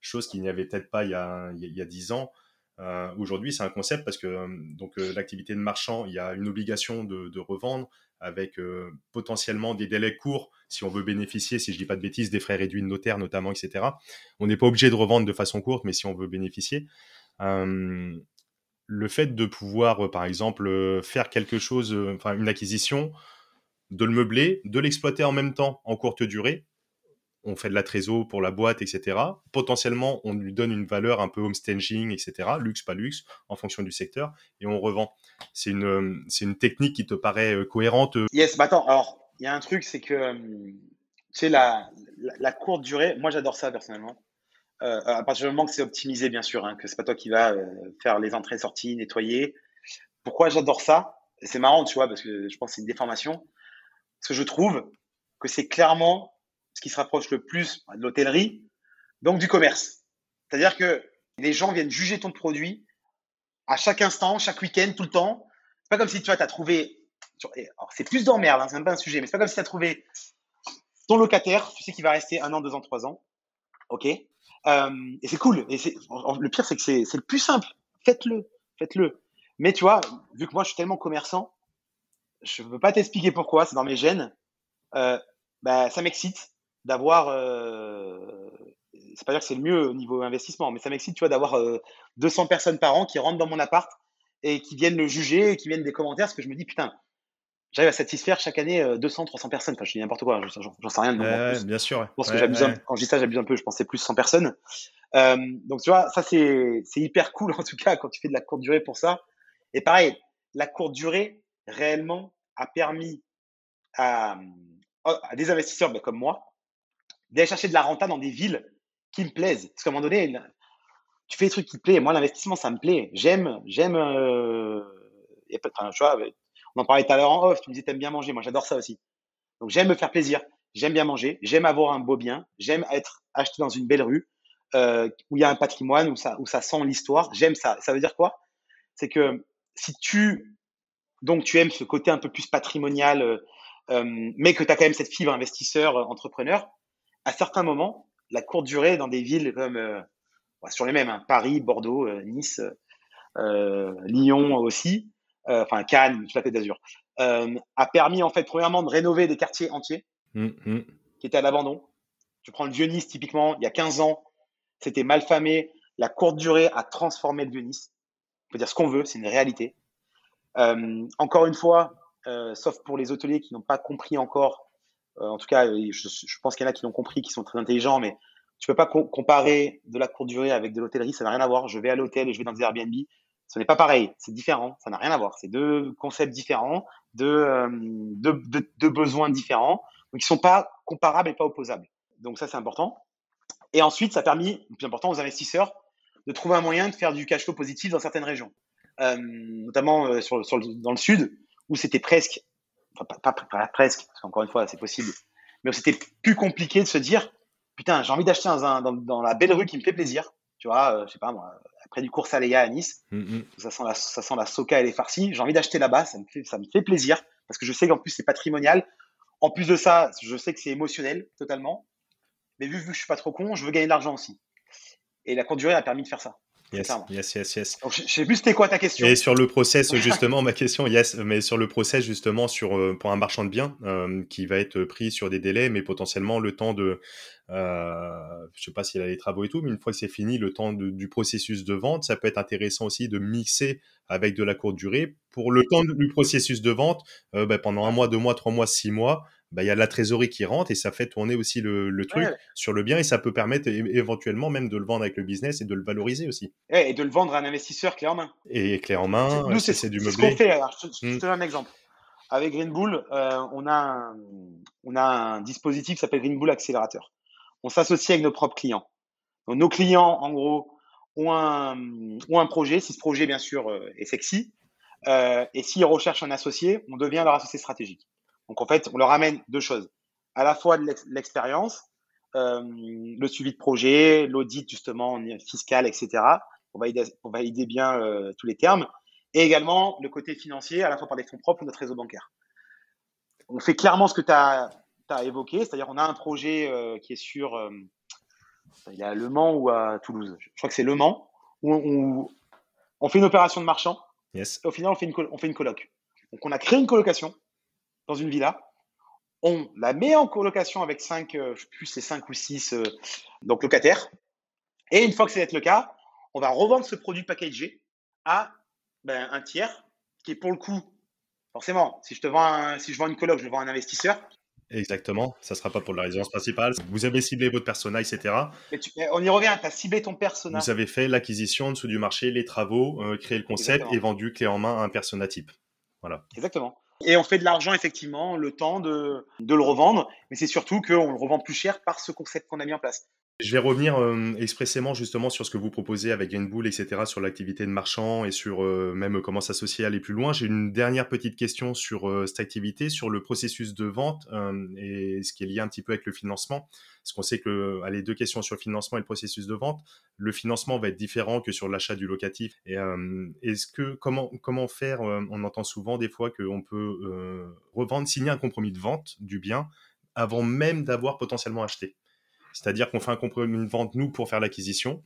Chose qu'il n'y avait peut-être pas il y a, il 10 ans. Aujourd'hui, c'est un concept parce que donc l'activité de marchand, il y a une obligation de, revendre avec potentiellement des délais courts si on veut bénéficier, si je dis pas de bêtises, des frais réduits de notaire notamment, etc. On n'est pas obligé de revendre de façon courte, mais si on veut bénéficier le fait de pouvoir, euh, par exemple, euh, faire quelque chose, euh, enfin une acquisition, de le meubler, de l'exploiter en même temps en courte durée, on fait de la trésor pour la boîte, etc. Potentiellement, on lui donne une valeur un peu homestaging, etc. Luxe, pas luxe, en fonction du secteur, et on revend. C'est une, c'est une technique qui te paraît cohérente. Yes, bah attends, alors, il y a un truc, c'est que, tu sais, la, la courte durée, moi j'adore ça personnellement. Euh, à partir du moment que c'est optimisé, bien sûr, hein, que c'est pas toi qui vas euh, faire les entrées-sorties, nettoyer. Pourquoi j'adore ça? C'est marrant, tu vois, parce que je pense que c'est une déformation. Parce que je trouve que c'est clairement ce qui se rapproche le plus de l'hôtellerie, donc du commerce. C'est-à-dire que les gens viennent juger ton produit à chaque instant, chaque week-end, tout le temps. C'est pas comme si tu vois, as trouvé. C'est plus d'emmerde, hein, c'est même pas un sujet, mais c'est pas comme si tu as trouvé ton locataire, tu sais qu'il va rester un an, deux ans, trois ans. OK euh, et c'est cool. Et le pire, c'est que c'est le plus simple. Faites-le. Faites-le. Mais tu vois, vu que moi, je suis tellement commerçant, je ne peux pas t'expliquer pourquoi, c'est dans mes gènes. Euh, bah, ça m'excite d'avoir. Euh, c'est pas dire que c'est le mieux au niveau investissement, mais ça m'excite, tu vois, d'avoir 200 personnes par an qui rentrent dans mon appart et qui viennent le juger et qui viennent des commentaires parce que je me dis, putain, j'arrive à satisfaire chaque année 200, 300 personnes. Enfin, je dis n'importe quoi, j'en sais rien. De bien sûr. Pense que j'abuse quand je dis ça, j'abuse un peu. Je pensais plus 100 personnes. Euh, donc, tu vois, ça, c'est hyper cool en tout cas quand tu fais de la courte durée pour ça. Et pareil, la courte durée, réellement, a permis à, à des investisseurs ben, comme moi d'aller chercher de la renta dans des villes qui me plaisent. Parce qu'à un moment donné, tu fais des trucs qui te plaisent. Moi, l'investissement, ça me plaît. J'aime, j'aime. Euh, enfin, tu vois, on en parlait tout à l'heure en off. Tu me disais, t'aimes bien manger. Moi, j'adore ça aussi. Donc, j'aime me faire plaisir. J'aime bien manger. J'aime avoir un beau bien. J'aime être acheté dans une belle rue euh, où il y a un patrimoine, où ça, sent l'histoire. J'aime ça. Ça veut dire quoi? C'est que si tu donc tu aimes ce côté un peu plus patrimonial, euh, euh mais que tu as quand même cette fibre investisseur, entrepreneur, à certains moments, la courte durée dans des villes comme euh, sur les mêmes, hein, Paris, Bordeaux, Nice, Lyon aussi, enfin Cannes, toute la Côte d'Azur, a permis en fait premièrement de rénover des quartiers entiers mmh, mmh. qui étaient à l'abandon. Tu prends le vieux Nice typiquement, il y a 15 ans, c'était mal famé. La courte durée a transformé le vieux Nice. On peut dire ce qu'on veut, c'est une réalité. Euh, encore une fois, euh, sauf pour les hôteliers qui n'ont pas compris encore, euh, en tout cas, je, je pense qu'il y en a qui l'ont compris, qui sont très intelligents, mais tu peux pas comparer de la courte durée avec de l'hôtellerie, ça n'a rien à voir. Je vais à l'hôtel et je vais dans des Airbnb, ce n'est pas pareil, c'est différent, ça n'a rien à voir. C'est deux concepts différents, deux, deux, deux, besoins différents, donc ils sont pas comparables et pas opposables. Donc ça, c'est important. Et ensuite, ça a permis, plus important, aux investisseurs de trouver un moyen de faire du cash flow positif dans certaines régions. Euh, notamment euh, dans le sud, où c'était presque, enfin pas, presque, parce qu'encore une fois, c'est possible, mais où c'était plus compliqué de se dire, putain, j'ai envie d'acheter dans, la belle rue qui me fait plaisir, tu vois, euh, je sais pas moi, après du cours Saléa à Nice, mm, mm. ça, sent la, ça sent la soca et les farcis, j'ai envie d'acheter là-bas, ça me, fait, ça me fait plaisir, parce que je sais qu'en plus c'est patrimonial. En plus de ça, je sais que c'est émotionnel totalement, mais vu, vu que je suis pas trop con, je veux gagner de l'argent aussi. Et la courte durée a permis de faire ça. Yes, yes, yes, yes. je, sais plus c'était quoi ta question. Et sur le process, [LAUGHS] justement, ma question, yes, mais sur le process, justement, sur, euh, pour un marchand de biens euh, qui va être pris sur des délais, mais potentiellement le temps de, euh, je sais pas s'il a les travaux et tout, mais une fois que c'est fini, le temps du processus de vente, ça peut être intéressant aussi de mixer avec de la courte durée. Pour le temps du processus de vente, euh, bah, pendant un mois, deux mois, trois mois, six mois, bah, il y a la trésorerie qui rentre et ça fait tourner aussi le, le truc sur le bien et ça peut permettre éventuellement même de le vendre avec le business et de le valoriser aussi. et de le vendre à un investisseur clé en main. Et clé en main, nous c'est du meublé. C'est ce qu'on fait. Alors, je, te mmh. donne un exemple. Avec Green Bull, euh, on, a un, on a un dispositif qui s'appelle Green Bull Accélérateur. On s'associe avec nos propres clients. Donc, nos clients, en gros, ont un, ont un projet. Si ce projet, bien sûr, euh, est sexy, euh, et s'ils recherchent un associé, on devient leur associé stratégique. Donc en fait, on leur amène deux choses. À la fois de l'expérience, euh, le suivi de projet, l'audit justement fiscal, etc. On valider, on valider bien euh, tous les termes. Et également le côté financier, à la fois par des fonds propres ou notre réseau bancaire. On fait clairement ce que tu as, as, évoqué, c'est-à-dire on a un projet euh, qui est sur, il est à Le Mans ou à Toulouse? Je crois que c'est Le Mans, où on, on, fait une opération de marchand. Yes. Et au final, on fait, une, on fait une coloc. Donc on a créé une colocation dans une villa. On la met en colocation avec cinq, euh, je sais plus, c'est cinq ou six euh, donc locataires. Et une fois que c'est le cas, on va revendre ce produit packagé à ben, un tiers qui est pour le coup, forcément, si je te vends, si je vends une coloc, je le vends à un investisseur. Exactement, ça ne sera pas pour la résidence principale. Vous avez ciblé votre persona, etc. on y revient, tu as ciblé ton persona. Vous avez fait l'acquisition en dessous du marché, les travaux, euh, créé le concept et vendu clé en main à un persona type. Voilà. Exactement. Et on fait de l'argent, effectivement, le temps de, le revendre. Mais c'est surtout qu'on le revend plus cher par ce concept qu'on a mis en place. Je vais revenir euh, expressément justement sur ce que vous proposez avec Gainbull, etc., sur l'activité de marchand et sur euh, même comment s'associer, aller plus loin. J'ai une dernière petite question sur euh, cette activité, sur le processus de vente et ce qui est lié un petit peu avec le financement. Parce qu'on sait que les deux questions sur le financement et le processus de vente, le financement va être différent que sur l'achat du locatif. Et est-ce que comment comment faire On entend souvent des fois qu'on peut revendre, signer un compromis de vente du bien avant même d'avoir potentiellement acheté? C'est-à-dire qu'on fait un compromis de vente, nous, pour faire l'acquisition,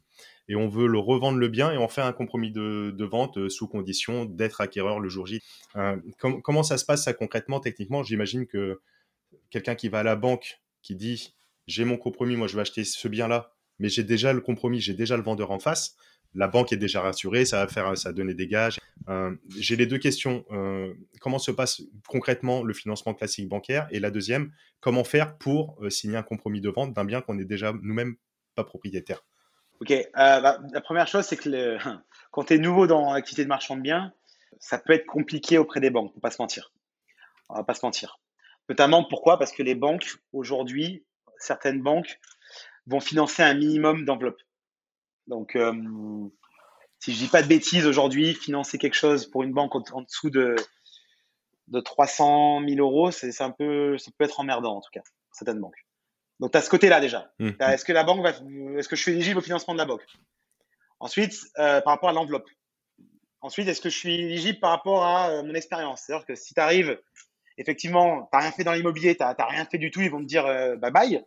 et on veut le revendre le bien, et on fait un compromis de, vente euh, sous condition d'être acquéreur le jour J. Euh, comment ça se passe, ça, concrètement, techniquement? J'imagine que quelqu'un qui va à la banque, qui dit, j'ai mon compromis, moi, je vais acheter ce bien-là, mais j'ai déjà le compromis, j'ai déjà le vendeur en face, la banque est déjà rassurée, ça va faire, ça va donner des gages. Euh, j'ai les deux questions. Euh, comment se passe concrètement le financement classique bancaire? Et la deuxième, comment faire pour euh, signer un compromis de vente d'un bien qu'on n'est déjà nous-mêmes pas propriétaire Ok, bah, la première chose, c'est que [LAUGHS] quand tu es nouveau dans l'activité de marchand de biens, ça peut être compliqué auprès des banques, on va pas se mentir. On va pas se mentir. Notamment pourquoi? Parce que les banques, aujourd'hui, certaines banques vont financer un minimum d'enveloppe. Donc, si je dis pas de bêtises, aujourd'hui, financer quelque chose pour une banque en, dessous de, de 300 000 euros, c'est un peu, ça peut être emmerdant en tout cas, pour certaines banques. Donc, tu as ce côté-là déjà. Mmh. Est-ce que la banque va, est-ce que je suis éligible au financement de la banque? Ensuite, euh, par rapport à l'enveloppe. Ensuite, est-ce que je suis éligible par rapport à euh, mon expérience? C'est-à-dire que si tu arrives, effectivement, tu n'as rien fait dans l'immobilier, tu n'as rien fait du tout, ils vont te dire bye bye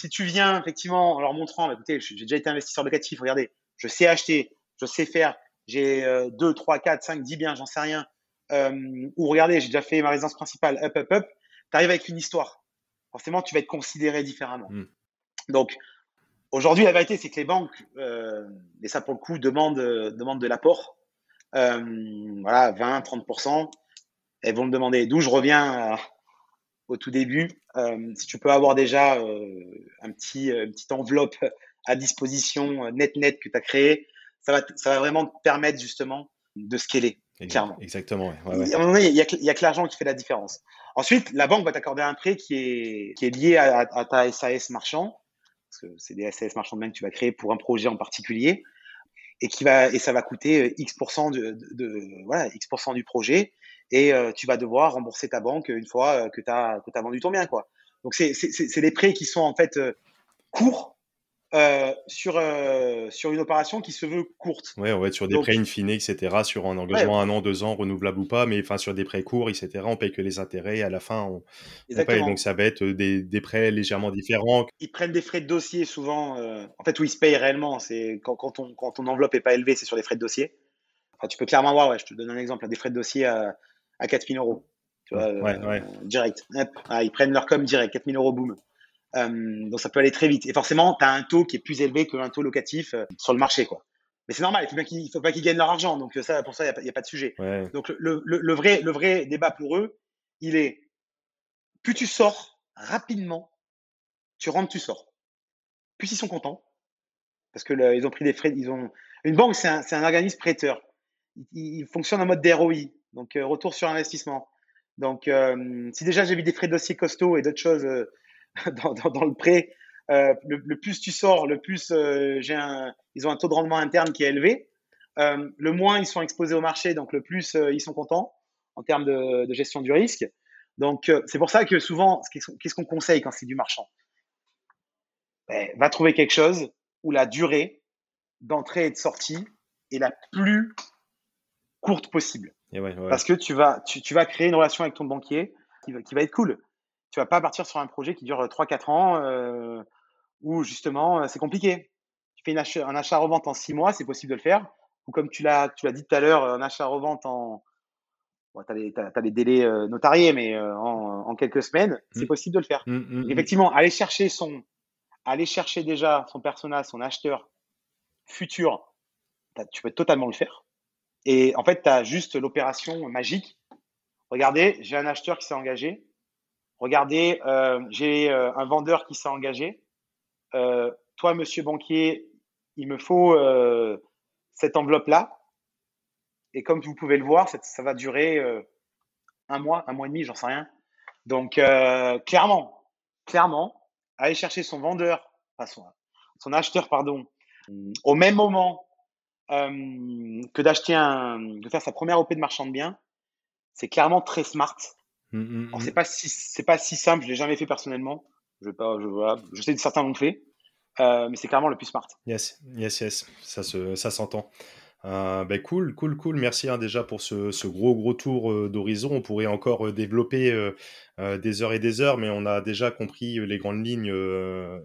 si tu viens effectivement en leur montrant, bah, écoutez, j'ai déjà été investisseur locatif, regardez, je sais acheter, je sais faire, j'ai 2, 3, 4, 5, 10 biens, j'en sais rien. Euh, ou regardez, j'ai déjà fait ma résidence principale, up, up, up. Tu arrives avec une histoire. Forcément, tu vas être considéré différemment. Hmm. Donc, aujourd'hui, la vérité, c'est que les banques, euh, et ça pour le coup, demandent, demandent de l'apport. Euh, voilà, 20, 30%. Elles vont me demander. D'où je reviens au tout début. Euh, si tu peux avoir déjà euh, un petit, euh, une petite enveloppe à disposition net net que tu as créé, ça va, ça va vraiment te permettre justement de scaler. clairement. Exactement. À un moment donné, il n'y a, que l'argent qui fait la différence. Ensuite, la banque va t'accorder un prêt qui est, qui est lié à, ta SAS marchand, parce que c'est des SAS marchands de que tu vas créer pour un projet en particulier, et qui va et ça va coûter X% de, de, voilà X% du projet et euh, tu vas devoir rembourser ta banque une fois euh, que tu as, as vendu ton bien. Quoi. Donc, c'est des prêts qui sont en fait euh, courts sur, sur une opération qui se veut courte. Oui, on va être sur des prêts in fine, etc., sur un engagement un an, deux ans, renouvelable ou pas, mais enfin sur des prêts courts, etc., on paye que les intérêts et à la fin, on, paye. Donc, ça va être des, des, prêts légèrement différents. Ils prennent des frais de dossier souvent. en fait, où ils se payent réellement, c'est quand, quand, on, quand ton enveloppe n'est pas élevée, c'est sur les frais de dossier. Enfin, tu peux clairement voir, ouais, je te donne un exemple, des frais de dossier à à 4000 euros. Tu vois, euh, direct. Ah, ils prennent leur com direct, 4000 euros, boum. Euh, donc ça peut aller très vite. Et forcément, tu as un taux qui est plus élevé qu'un taux locatif euh, sur le marché. quoi. Mais c'est normal, il faut, faut pas qu'ils gagnent leur argent. Donc ça, pour ça, il n'y a, pas de sujet. Donc le, le, vrai, le vrai débat pour eux, il est plus tu sors rapidement, tu rentres, tu sors. Plus ils sont contents, parce que ils ont pris des frais. Ils ont une banque, c'est un, un, organisme prêteur. Il, il, fonctionne en mode DROI. Donc, euh, retour sur investissement. Donc, euh, si déjà j'ai vu des frais de dossier costauds et d'autres choses euh, [LAUGHS] dans, dans, le prêt, le, plus tu sors, le plus un, ils ont un taux de rendement interne qui est élevé. le moins ils sont exposés au marché, donc le plus ils sont contents en termes de, de gestion du risque. Donc, c'est pour ça que souvent, qu'est-ce qu'on conseille quand c'est du marchand? Ben, Va trouver quelque chose où la durée d'entrée et de sortie est la plus courte possible. Parce que tu vas, tu, vas créer une relation avec ton banquier qui va, qui va être cool. Tu vas pas partir sur un projet qui dure 3-4 ans euh, où justement c'est compliqué. Tu fais une un achat-revente en 6 mois, c'est possible de le faire. Ou comme tu l'as dit tout à l'heure, un achat-revente en. Bon, tu as, des délais notariés, mais en, en, quelques semaines, c'est mmh. possible de le faire. Mmh, mmh, Effectivement, aller chercher son. Aller chercher déjà son personnage, son acheteur futur, tu peux totalement le faire. Et en fait, tu as juste l'opération magique. Regardez, j'ai un acheteur qui s'est engagé. Regardez, euh, j'ai euh, un vendeur qui s'est engagé. Euh, toi, monsieur banquier, il me faut cette enveloppe-là. Et comme vous pouvez le voir, ça, ça va durer un mois, un mois et demi, j'en sais rien. Donc, clairement, clairement, aller chercher son vendeur, enfin son, son acheteur, pardon, au même moment que d'acheter un, de faire sa première OP de marchand de biens, c'est clairement très smart. Mmh, mmh, mmh. c'est pas si, c'est pas si simple, je l'ai jamais fait personnellement. Je vais pas, je, voilà, je sais que certains l'ont fait, euh, mais c'est clairement le plus smart. Yes, yes, yes, ça se, ça s'entend. Euh, ben cool, cool, cool. Merci hein, déjà pour ce, ce, gros, gros tour euh, d'horizon. On pourrait encore euh, développer des heures et des heures, mais on a déjà compris les grandes lignes.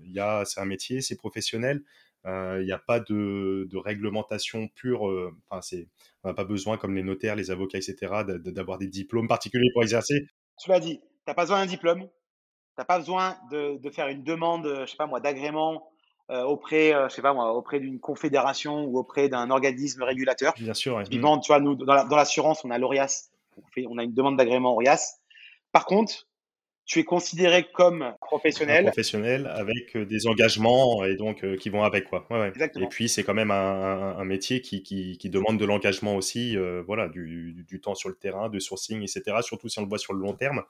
Il y a, c'est un métier, c'est professionnel. Il n'y a pas de, de réglementation pure. Enfin, c'est, on n'a pas besoin, comme les notaires, les avocats, etc., d'avoir des diplômes particuliers pour exercer. Tu l'as dit, tu n'as pas besoin d'un diplôme. Tu n'as pas besoin de, de, faire une demande, je sais pas moi, d'agrément euh, auprès, euh, je sais pas moi, auprès d'une confédération ou auprès d'un organisme régulateur. Bien sûr. Typiquement, tu vois, nous, dans l'assurance, on a l'ORIAS. On, fait, on a une demande d'agrément ORIAS. Par contre, tu es considéré comme professionnel. Un professionnel avec euh, des engagements et donc euh, qui vont avec quoi. Ouais, ouais. Exactement. Et puis c'est quand même un, un, métier qui, qui, qui, demande de l'engagement aussi, euh, voilà, du, du, temps sur le terrain, de sourcing, etc. Surtout si on le voit sur le long terme.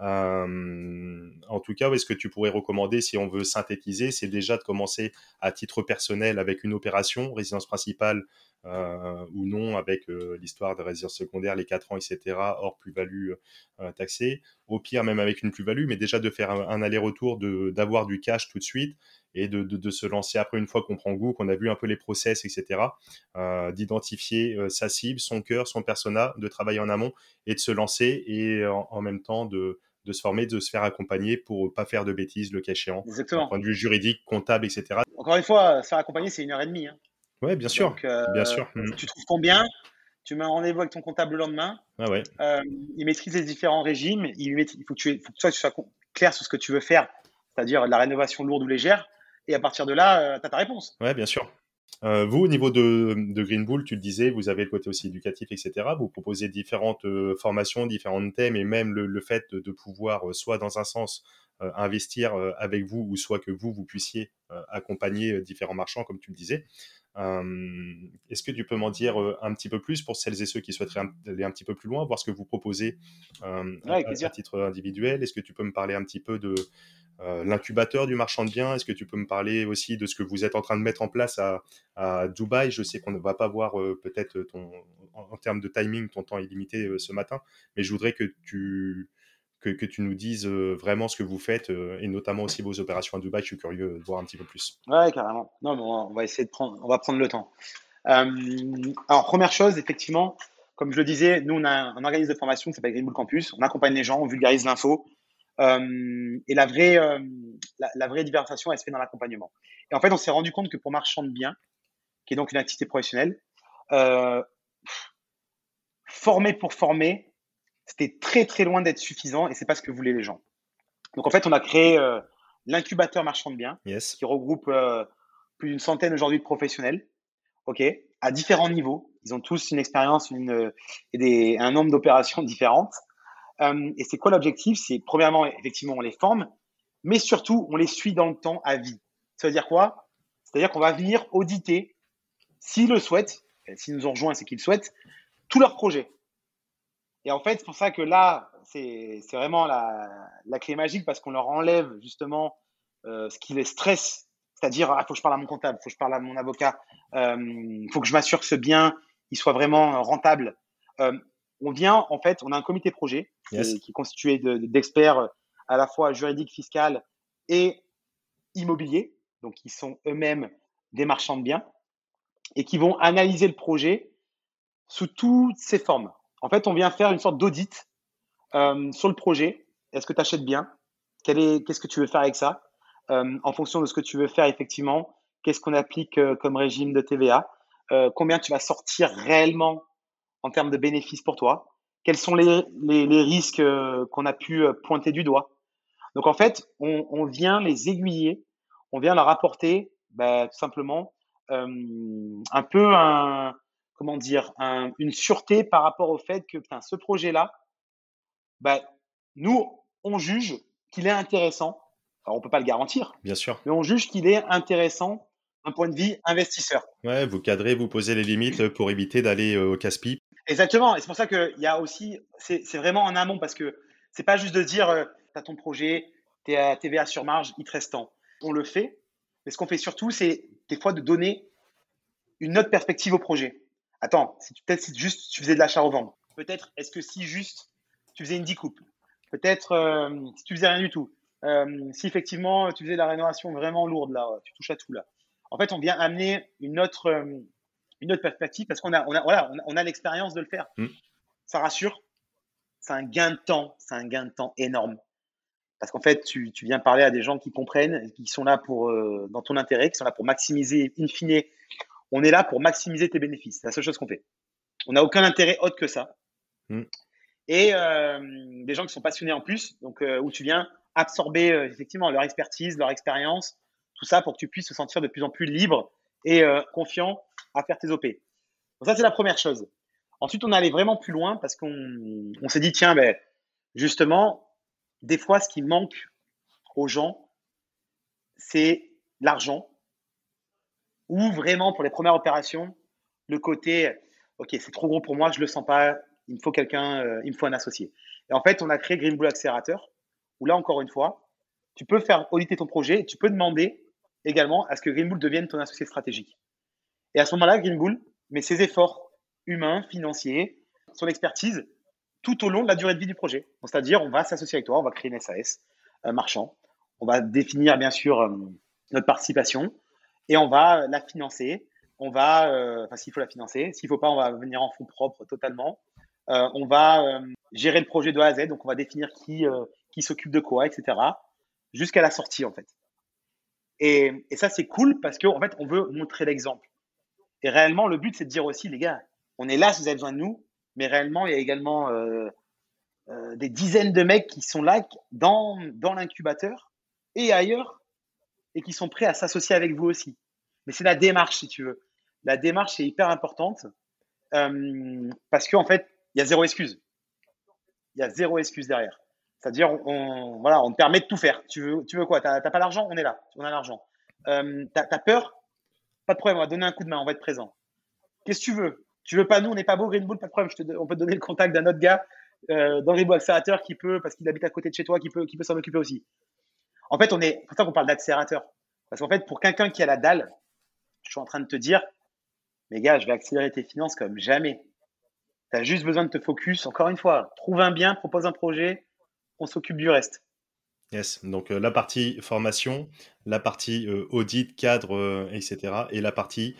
En tout cas, est-ce que tu pourrais recommander, si on veut synthétiser, c'est déjà de commencer à titre personnel avec une opération, résidence principale euh, ou non, avec euh, l'histoire de résidence secondaire, les 4 ans, etc., hors plus-value euh, taxée. Au pire, même avec une plus-value, mais déjà de faire un aller-retour, d'avoir du cash tout de suite et de, de, de se lancer après une fois qu'on prend goût, qu'on a vu un peu les process, etc., euh, d'identifier euh, sa cible, son cœur, son persona, de travailler en amont et de se lancer et en, en même temps de, de se former, de se faire accompagner pour pas faire de bêtises le cas échéant. Exactement. Point de vue juridique, comptable, etc. Encore une fois, se faire accompagner, c'est une heure et demie. Hein. Oui, bien sûr. Donc, euh, bien sûr. Tu trouves combien Tu mets un rendez-vous avec ton comptable le lendemain. Ah ouais. Euh, il maîtrise les différents régimes. Il, il faut, que tu, faut que toi, tu sois clair sur ce que tu veux faire, c'est-à-dire la rénovation lourde ou légère. Et à partir de là, euh, tu as ta réponse. Oui, bien sûr. Euh, vous, au niveau de, Green Bull, tu le disais, vous avez le côté aussi éducatif, etc. Vous proposez différentes euh, formations, différents thèmes, et même le, fait de, pouvoir, soit dans un sens, investir avec vous, ou soit que vous, vous puissiez accompagner différents marchands, comme tu le disais. Est-ce que tu peux m'en dire un petit peu plus pour celles et ceux qui souhaiteraient aller un petit peu plus loin, voir ce que vous proposez ouais, à, à, titre individuel? Est-ce que tu peux me parler un petit peu de l'incubateur du marchand de biens? Est-ce que tu peux me parler aussi de ce que vous êtes en train de mettre en place à, à Dubaï? Je sais qu'on ne va pas voir peut-être ton, en, en, termes de timing, ton temps est limité ce matin, mais je voudrais que tu, que, tu nous dises euh, vraiment ce que vous faites euh, et notamment aussi vos opérations à Dubaï. Je suis curieux de voir un petit peu plus. Ouais, carrément. Non, mais on va essayer de prendre, on va prendre le temps. Euh, alors, première chose, effectivement, comme je le disais, nous, on a un organisme de formation qui s'appelle Green Campus. On accompagne les gens, on vulgarise l'info. Et la vraie, la, la, vraie différenciation, elle se fait dans l'accompagnement. Et en fait, on s'est rendu compte que pour marchand de biens, qui est donc une activité professionnelle, former pour former, c'était très très loin d'être suffisant et c'est pas ce que voulaient les gens. Donc en fait, on a créé euh, l'incubateur marchand de biens, yes. qui regroupe euh, plus d'une centaine aujourd'hui de professionnels, ok, à différents niveaux. Ils ont tous une expérience, une et des, un nombre d'opérations [LAUGHS] différentes. Euh, et c'est quoi l'objectif? C'est premièrement, effectivement, on les forme, mais surtout, on les suit dans le temps à vie. Ça veut dire quoi? C'est-à-dire qu'on va venir auditer, s'ils le souhaitent, s'ils nous ont rejoints, c'est qu'ils souhaitent, tous leurs projets. Et en fait, c'est pour ça que là, c'est vraiment la, la, clé magique parce qu'on leur enlève justement euh, ce qui les stresse, c'est-à-dire, il ah, faut que je parle à mon comptable, il faut que je parle à mon avocat, il euh, faut que je m'assure que ce bien, il soit vraiment rentable. Euh, on vient, en fait, on a un comité projet yes. qui est constitué d'experts de, à la fois juridiques, fiscales et immobiliers, donc qui sont eux-mêmes des marchands de biens, et qui vont analyser le projet sous toutes ses formes. En fait, on vient faire une sorte d'audit euh, sur le projet. Est-ce que tu achètes bien Qu'est-ce que tu veux faire avec ça? Euh, En fonction de ce que tu veux faire, effectivement, qu'est-ce qu'on applique euh, comme régime de TVA Combien tu vas sortir réellement en termes de bénéfices pour toi? Quels sont les, risques qu'on a pu pointer du doigt? Donc en fait, on, vient les aiguiller, on vient leur apporter bah, tout simplement un peu un comment dire un, une sûreté par rapport au fait que putain, ce projet-là, bah, nous on juge qu'il est intéressant. Alors on peut pas le garantir, bien sûr, mais on juge qu'il est intéressant d'un point de vue investisseur. Ouais, vous cadrez, vous posez les limites pour éviter d'aller au casse-pipe. Exactement. Et c'est pour ça qu'il y a aussi, c'est vraiment en amont parce que c'est pas juste de dire, euh, tu as ton projet, tu es à TVA sur marge, il te reste temps. On le fait. Mais ce qu'on fait surtout, c'est des fois de donner une autre perspective au projet. Attends, peut-être si juste tu faisais de l'achat-revendre. Peut-être est-ce que si juste tu faisais une découpe? Peut-être euh, si tu faisais rien du tout. Euh, si effectivement tu faisais la rénovation vraiment lourde là, tu touches à tout là. En fait, on vient amener une autre, une autre perspective parce qu'on a, on a, voilà, on a, l'expérience de le faire. Mm. Ça rassure. C'est un gain de temps. C'est un gain de temps énorme. Parce qu'en fait, tu, tu, viens parler à des gens qui comprennent, qui sont là pour, euh, dans ton intérêt, qui sont là pour maximiser, in fine, on est là pour maximiser tes bénéfices. C'est la seule chose qu'on fait. On n'a aucun intérêt autre que ça. Mm. Et euh, des gens qui sont passionnés en plus, donc euh, où tu viens absorber effectivement leur expertise, leur expérience, tout ça pour que tu puisses te sentir de plus en plus libre et confiant à faire tes OP. Donc ça, c'est la première chose. Ensuite, on allait vraiment plus loin parce qu'on on, s'est dit, tiens, ben, justement, des fois, ce qui manque aux gens, c'est l'argent ou vraiment pour les premières opérations, le côté, OK, c'est trop gros pour moi, je le sens pas, il me faut quelqu'un, euh, il me faut un associé. Et en fait, on a créé Green Bull Accelerator, où là, encore une fois, tu peux faire auditer ton projet et tu peux demander également à ce que Green Bull devienne ton associé stratégique. Et à ce moment-là, Green Bull met ses efforts humains, financiers, son expertise tout au long de la durée de vie du projet. C'est-à-dire, on va s'associer avec toi, on va créer une SAS un marchand, on va définir bien sûr euh, notre participation et on va la financer. On va, euh, enfin s'il faut la financer, s'il faut pas, on va venir en fonds propres totalement. Euh, on va gérer le projet de A à Z, donc on va définir qui qui s'occupe de quoi, etc. Jusqu'à la sortie en fait. Et, et ça c'est cool parce qu'en en fait on veut montrer l'exemple. Et réellement, le but, c'est de dire aussi, les gars, on est là si vous avez besoin de nous, mais réellement, il y a également euh, euh, des dizaines de mecs qui sont là dans, dans l'incubateur et ailleurs et qui sont prêts à s'associer avec vous aussi. Mais c'est la démarche, si tu veux. La démarche est hyper importante euh, parce qu'en fait, il y a zéro excuse. Il y a zéro excuse derrière. C'est-à-dire, on, voilà, on te permet de tout faire. Tu veux, tu veux quoi? Tu n'as pas l'argent On est là. On a l'argent. Euh, tu as, peur? Pas de problème, on va donner un coup de main, on va être présent. Qu'est-ce que tu veux? Tu veux pas nous, on n'est pas beau, Green Bull, pas de problème. on peut te donner le contact d'un autre gars euh, dans Bull Accélérateur qui peut, parce qu'il habite à côté de chez toi, qui peut, qui peut s'en occuper aussi. En fait, on est, c'est pour ça qu'on parle d'accélérateur. Parce qu'en fait, pour quelqu'un qui a la dalle, je suis en train de te dire, mais gars, je vais accélérer tes finances comme jamais. Tu as juste besoin de te focus. Encore une fois, trouve un bien, propose un projet, on s'occupe du reste. Yes, donc euh, la partie formation, la partie euh, audit, cadre, euh, etc. Et la partie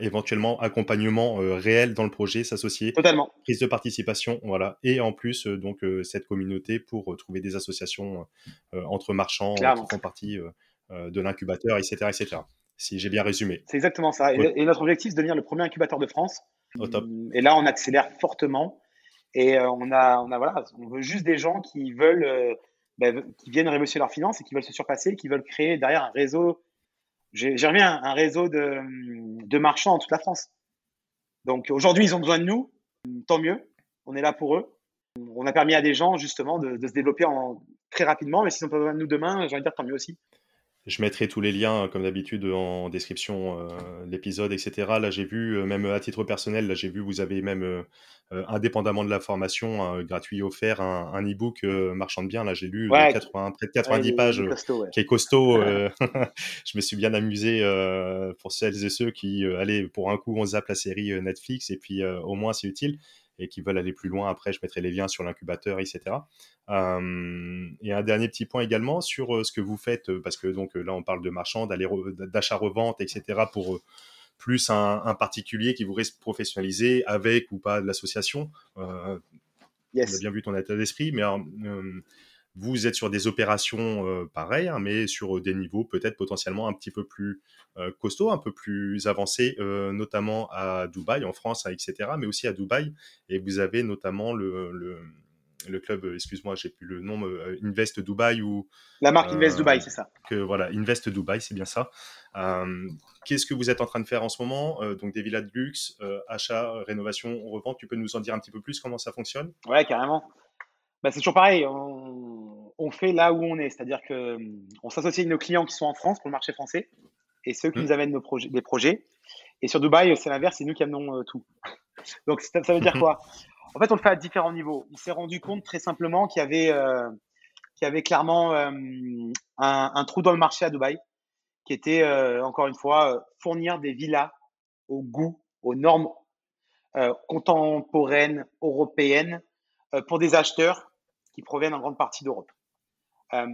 éventuellement accompagnement réel dans le projet, s'associer. Totalement. Prise de participation, voilà. Et en plus, donc cette communauté pour trouver des associations entre marchands qui font partie de l'incubateur, etc., etc. Si j'ai bien résumé. C'est exactement ça. Et, notre objectif, c'est de devenir le premier incubateur de France. Au top. Et là, on accélère fortement. Et on a, on a, voilà, on veut juste des gens qui veulent ben, qui viennent révolutionner leurs finances et qui veulent se surpasser, qui veulent créer derrière un réseau, j'ai reviens, un réseau de, marchands en toute la France. Donc aujourd'hui, ils ont besoin de nous, tant mieux, on est là pour eux. On a permis à des gens justement de, se développer très rapidement, mais s'ils n'ont pas besoin de nous demain, j'ai envie de dire tant mieux aussi. Je mettrai tous les liens, comme d'habitude, en description euh, de l'épisode, etc. Là, j'ai vu, euh, même à titre personnel, là, j'ai vu, vous avez même, euh, indépendamment de la formation, gratuit offert, un, e-book marchand de biens. Là, j'ai lu 80, près de 90 pages, qui est costaud. [LAUGHS] [LAUGHS] je me suis bien amusé pour celles et ceux qui, allez, pour un coup, on zappe la série Netflix, et puis au moins, c'est utile et qui veulent aller plus loin, après, je mettrai les liens sur l'incubateur, etc. Euh, et un dernier petit point également sur euh, ce que vous faites, euh, parce que donc là, on parle de marchand, d'achat-revente, etc. pour plus un, particulier qui voudrait se professionnaliser avec ou pas de l'association. yes. On a bien vu ton état d'esprit, mais vous êtes sur des opérations euh, pareilles, hein, mais sur euh, des niveaux peut-être potentiellement un petit peu plus euh, costauds, un peu plus avancés, notamment à Dubaï, en France, hein, etc., mais aussi à Dubaï. Et vous avez notamment le, le, club, excuse-moi, j'ai plus le nom, Invest Dubaï ou la marque Invest Dubaï, c'est ça. Que voilà, Invest Dubaï, c'est bien ça. Qu'est-ce que vous êtes en train de faire en ce moment Donc des villas de luxe, achat, rénovation, revente? Tu peux nous en dire un petit peu plus comment ça fonctionne? Ouais, carrément. Bah, c'est toujours pareil. On, fait là où on est. C'est-à-dire qu'on s'associe avec nos clients qui sont en France pour le marché français et ceux qui mmh. nous amènent nos projets, des projets. Et sur Dubaï, c'est l'inverse, c'est nous qui amenons euh, tout. [LAUGHS] Donc ça, veut dire quoi? En fait, on le fait à différents niveaux. On s'est rendu compte très simplement qu'il y avait, euh, qu'il y avait clairement euh, un, un, trou dans le marché à Dubaï, qui était encore une fois fournir des villas au goût, aux normes contemporaines européennes pour des acheteurs qui proviennent en grande partie d'Europe. Euh,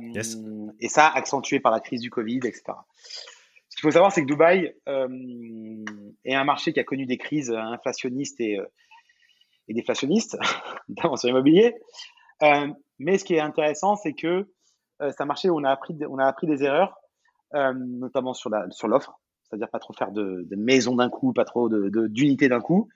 et ça, accentué par la crise du Covid, etc. Ce qu'il faut savoir, c'est que Dubaï est un marché qui a connu des crises inflationnistes et, et déflationnistes, [LAUGHS] notamment sur l'immobilier. mais ce qui est intéressant, c'est que c'est un marché où on a appris, on a appris des erreurs, notamment sur l'offre. Sur c'est-à-dire pas trop faire de, de maisons d'un coup, pas trop d'unités de, d'un coup,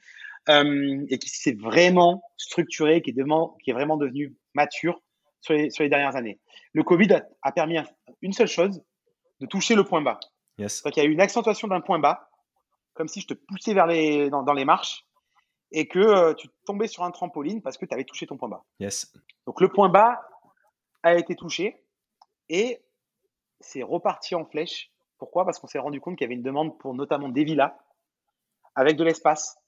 euh, et qui s'est vraiment structuré, qui est, qui est vraiment devenu mature sur les, sur les dernières années. Le Covid a, a, permis une seule chose, de toucher le point bas. Yes. Donc il y a eu une accentuation d'un point bas, comme si je te poussais vers les, dans, dans les marches, et que euh, tu tombais sur un trampoline parce que tu avais touché ton point bas. Yes. Donc le point bas a été touché, et c'est reparti en flèche pourquoi? Parce qu'on s'est rendu compte qu'il y avait une demande pour notamment des villas avec de l'espace.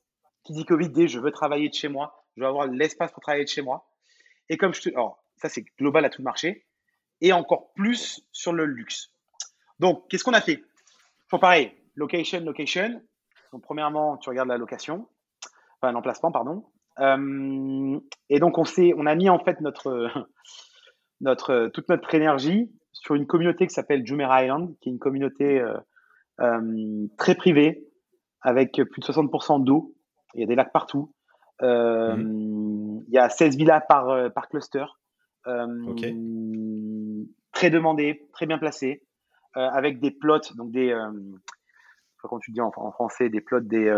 Qui dit Covid dit je veux travailler de chez moi, je veux avoir l'espace pour travailler de chez moi. Et comme je te. Alors, ça, c'est global à tout le marché. Et encore plus sur le luxe. Donc, qu'est-ce qu'on a fait? Faut pareil, location, location. Donc, premièrement, tu regardes la location, enfin l'emplacement, pardon. Euh, et donc, on, on a mis en fait notre, [LAUGHS] notre, toute notre énergie sur une communauté qui s'appelle Jumeirah Island, qui est une communauté euh, euh, très privée, avec plus de 60% d'eau. Il y a des lacs partout. Euh, mhm. Il y a 16 villas par, par cluster. Très demandé, très bien placé, avec des plots, donc des. je sais pas tu dis en, français, des plots, des.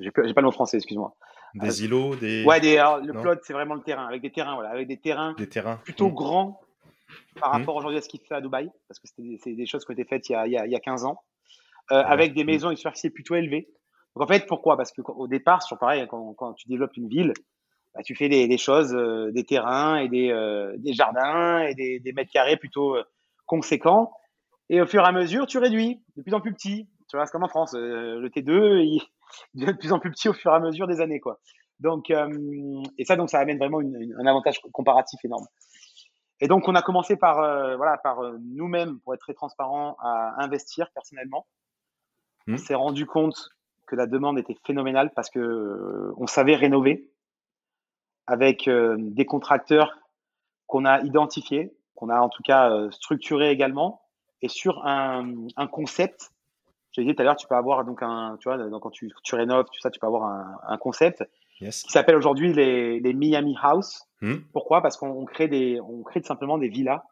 J'ai pas, pas le mot français, excuse-moi. Des îlots, des. Ouais, des, le plot, c'est vraiment le terrain, avec des terrains, voilà, avec des terrains, des terrains. plutôt mhm. grands par mmh. rapport aujourd'hui à ce qu'il fait à Dubaï, parce que c'est des choses qui ont été faites il y a, il y a, 15 ans, euh, avec des maisons et superficies plutôt élevées. Donc en fait, pourquoi? Parce qu'au départ, sur pareil, quand, quand, tu développes une ville, bah, tu fais des, des choses, euh, des terrains et des, euh, des jardins et des, des, mètres carrés plutôt conséquents. Et au fur et à mesure, tu réduis de plus en plus petit. Tu vois, c'est comme en France, le T2, [LAUGHS] il, devient de plus en plus petit au fur et à mesure des années, quoi. Donc, et ça, donc, ça amène vraiment une, un avantage comparatif énorme. Et donc, on a commencé par, euh, voilà, par euh, nous-mêmes, pour être très transparent, à investir personnellement. On mmh. s'est rendu compte que la demande était phénoménale parce que euh, on savait rénover avec des contracteurs qu'on a identifiés, qu'on a en tout cas structurés également, et sur un, un concept. J'ai dit tout à l'heure, tu peux avoir donc un, tu vois, donc quand tu, tu rénoves, tout ça, tu peux avoir un, un concept qui s'appelle aujourd'hui les, les Miami House. Hmm. Pourquoi? Parce qu'on crée des, on crée simplement des villas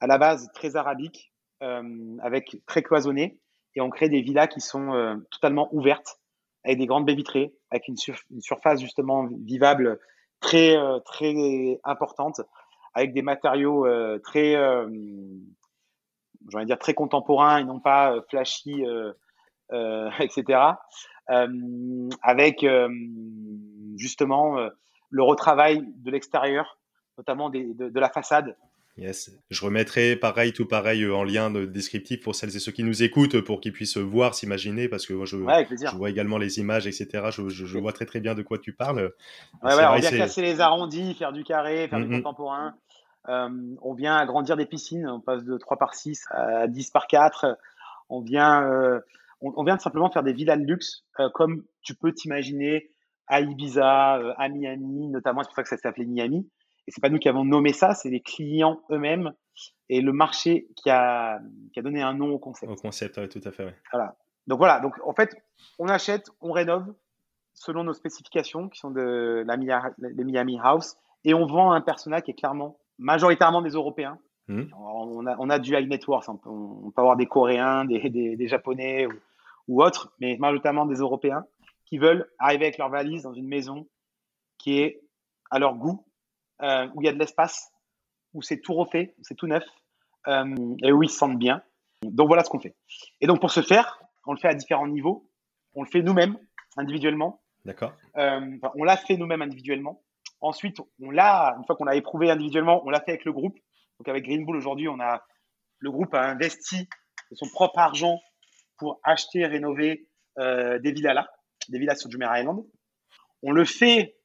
à la base très arabiques, euh, avec très cloisonnées, et on crée des villas qui sont euh, totalement ouvertes, avec des grandes baies vitrées, avec une, surface justement vivable très euh, très importante, avec des matériaux très, j'ai dire très contemporains et non pas flashy, [LAUGHS] etc. avec justement le retravail de l'extérieur, notamment de, la façade. Yes. Je remettrai pareil, tout pareil euh, en lien de descriptif pour celles et ceux qui nous écoutent pour qu'ils puissent voir, s'imaginer, parce que moi je, je, vois également les images, etc. Je, vois très très bien de quoi tu parles. Ouais, ouais, on vient casser les arrondis, faire du carré, faire du mm-hmm. contemporain. Euh, on vient agrandir des piscines, on passe de 3 par 6 à 10 par 4. On vient, euh, on, vient simplement faire des villas de luxe, comme tu peux t'imaginer à Ibiza, euh, à Miami, notamment, c'est pour ça que ça s'appelait Miami. Et c'est pas nous qui avons nommé ça, c'est les clients eux-mêmes et le marché qui a, qui a donné un nom au concept. Au concept, oui, tout à fait. Voilà. Donc voilà, donc en fait, on achète, on rénove selon nos spécifications qui sont de la Miami House et on vend un personnel qui est clairement majoritairement des Européens. Hmm. On, a, on, a, du high net worth, on peut, avoir des Coréens, des, des, des Japonais ou, ou, autres, mais majoritairement des Européens qui veulent arriver avec leur valise dans une maison qui est à leur goût, euh, où il y a de l'espace, où c'est tout refait, c'est tout neuf, euh, et où ils se sentent bien. Donc voilà ce qu'on fait. Et donc pour ce faire, on le fait à différents niveaux. On le fait nous-mêmes, individuellement. D'accord. Euh, on l'a fait nous-mêmes individuellement. Ensuite, on l'a, une fois qu'on l'a éprouvé individuellement, on l'a fait avec le groupe. Donc avec Green Bull aujourd'hui, on a le groupe a investi de son propre argent pour acheter, rénover des villas là des villas sur Jumeirah Island. On le fait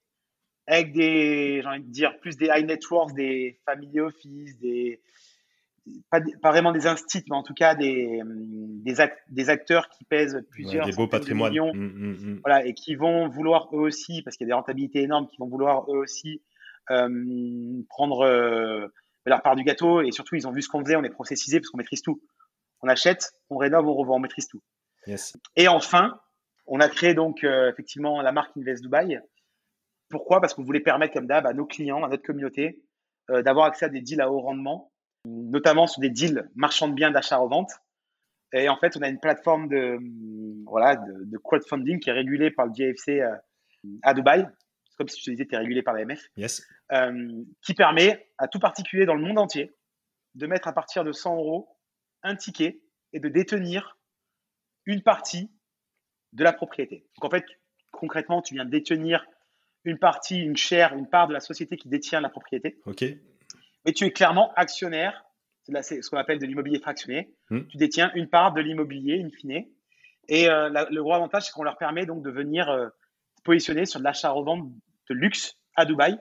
avec des, j'ai envie de dire, plus des high networks, des family office, des, pas, vraiment des instituts, mais en tout cas des, des, des acteurs qui pèsent plusieurs des beaux patrimoines. millions, mmh, mmh, mmh. voilà, et qui vont vouloir eux aussi, parce qu'il y a des rentabilités énormes, qui vont vouloir eux aussi euh, prendre euh, leur part du gâteau, et surtout ils ont vu ce qu'on faisait, on est processisé parce qu'on maîtrise tout. On achète, on rénove, on revend, on maîtrise tout. Yes. Et enfin, on a créé donc euh, effectivement la marque Invest Dubai. Pourquoi? Parce qu'on voulait permettre, comme d'hab, à nos clients, à notre communauté, euh, d'avoir accès à des deals à haut rendement, notamment sur des deals marchands de biens d'achat-revente. Et en fait, on a une plateforme de, voilà, de, crowdfunding qui est régulée par le DFC euh, à Dubaï. C'est comme si je te disais, tu es régulé par la MF. Yes. qui permet à tout particulier dans le monde entier de mettre à partir de 100 euros un ticket et de détenir une partie de la propriété. Donc en fait, concrètement, tu viens détenir une partie, une chaire, une part de la société qui détient la propriété. Ok. Mais tu es clairement actionnaire. C'est ce qu'on appelle de l'immobilier fractionné. Hmm. Tu détiens une part de l'immobilier, in fine. Et euh, le gros avantage, c'est qu'on leur permet donc de venir euh, positionner sur de l'achat-revente de luxe à Dubaï.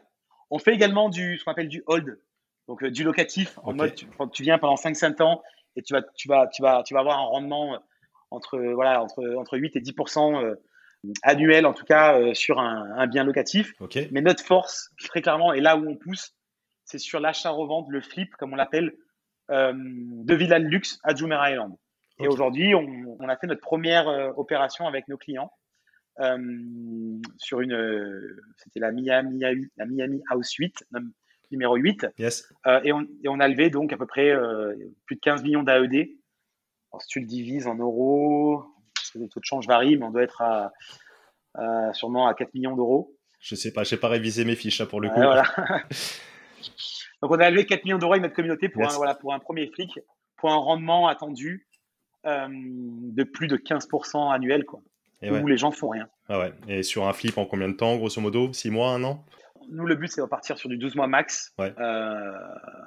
On fait également du, ce qu'on appelle du hold, donc euh, du locatif, en mode tu, tu, viens pendant 5-5 ans et tu vas, tu, vas, tu, vas, tu vas avoir un rendement entre, voilà, entre, entre 8 et 10 euh, annuel, en tout cas, euh, sur un, bien locatif. Mais notre force, très clairement, et là où on pousse, c'est sur l'achat-revente, le flip, comme on l'appelle, euh, de villas de luxe à Jumeirah Island. Et aujourd'hui, on, a fait notre première opération avec nos clients sur une, c'était la Miami, la Miami House 8, numéro 8. Yes. et, on, et, on, a levé donc à peu près plus de 15 millions d'AED si tu le divises en euros, parce que les taux de change varient, mais on doit être à, sûrement à 4 millions d'euros. Je sais pas, je n'ai pas révisé mes fiches pour le coup. [LAUGHS] Donc on a levé 4 millions d'euros avec notre communauté pour, un, voilà, pour un premier flic, pour un rendement attendu euh, de plus de 15% annuel, quoi, où les gens font rien. Ah ouais. Et sur un flip en combien de temps, grosso modo? 6 mois, un an? Nous, le but, c'est de partir sur du 12 mois max. Euh,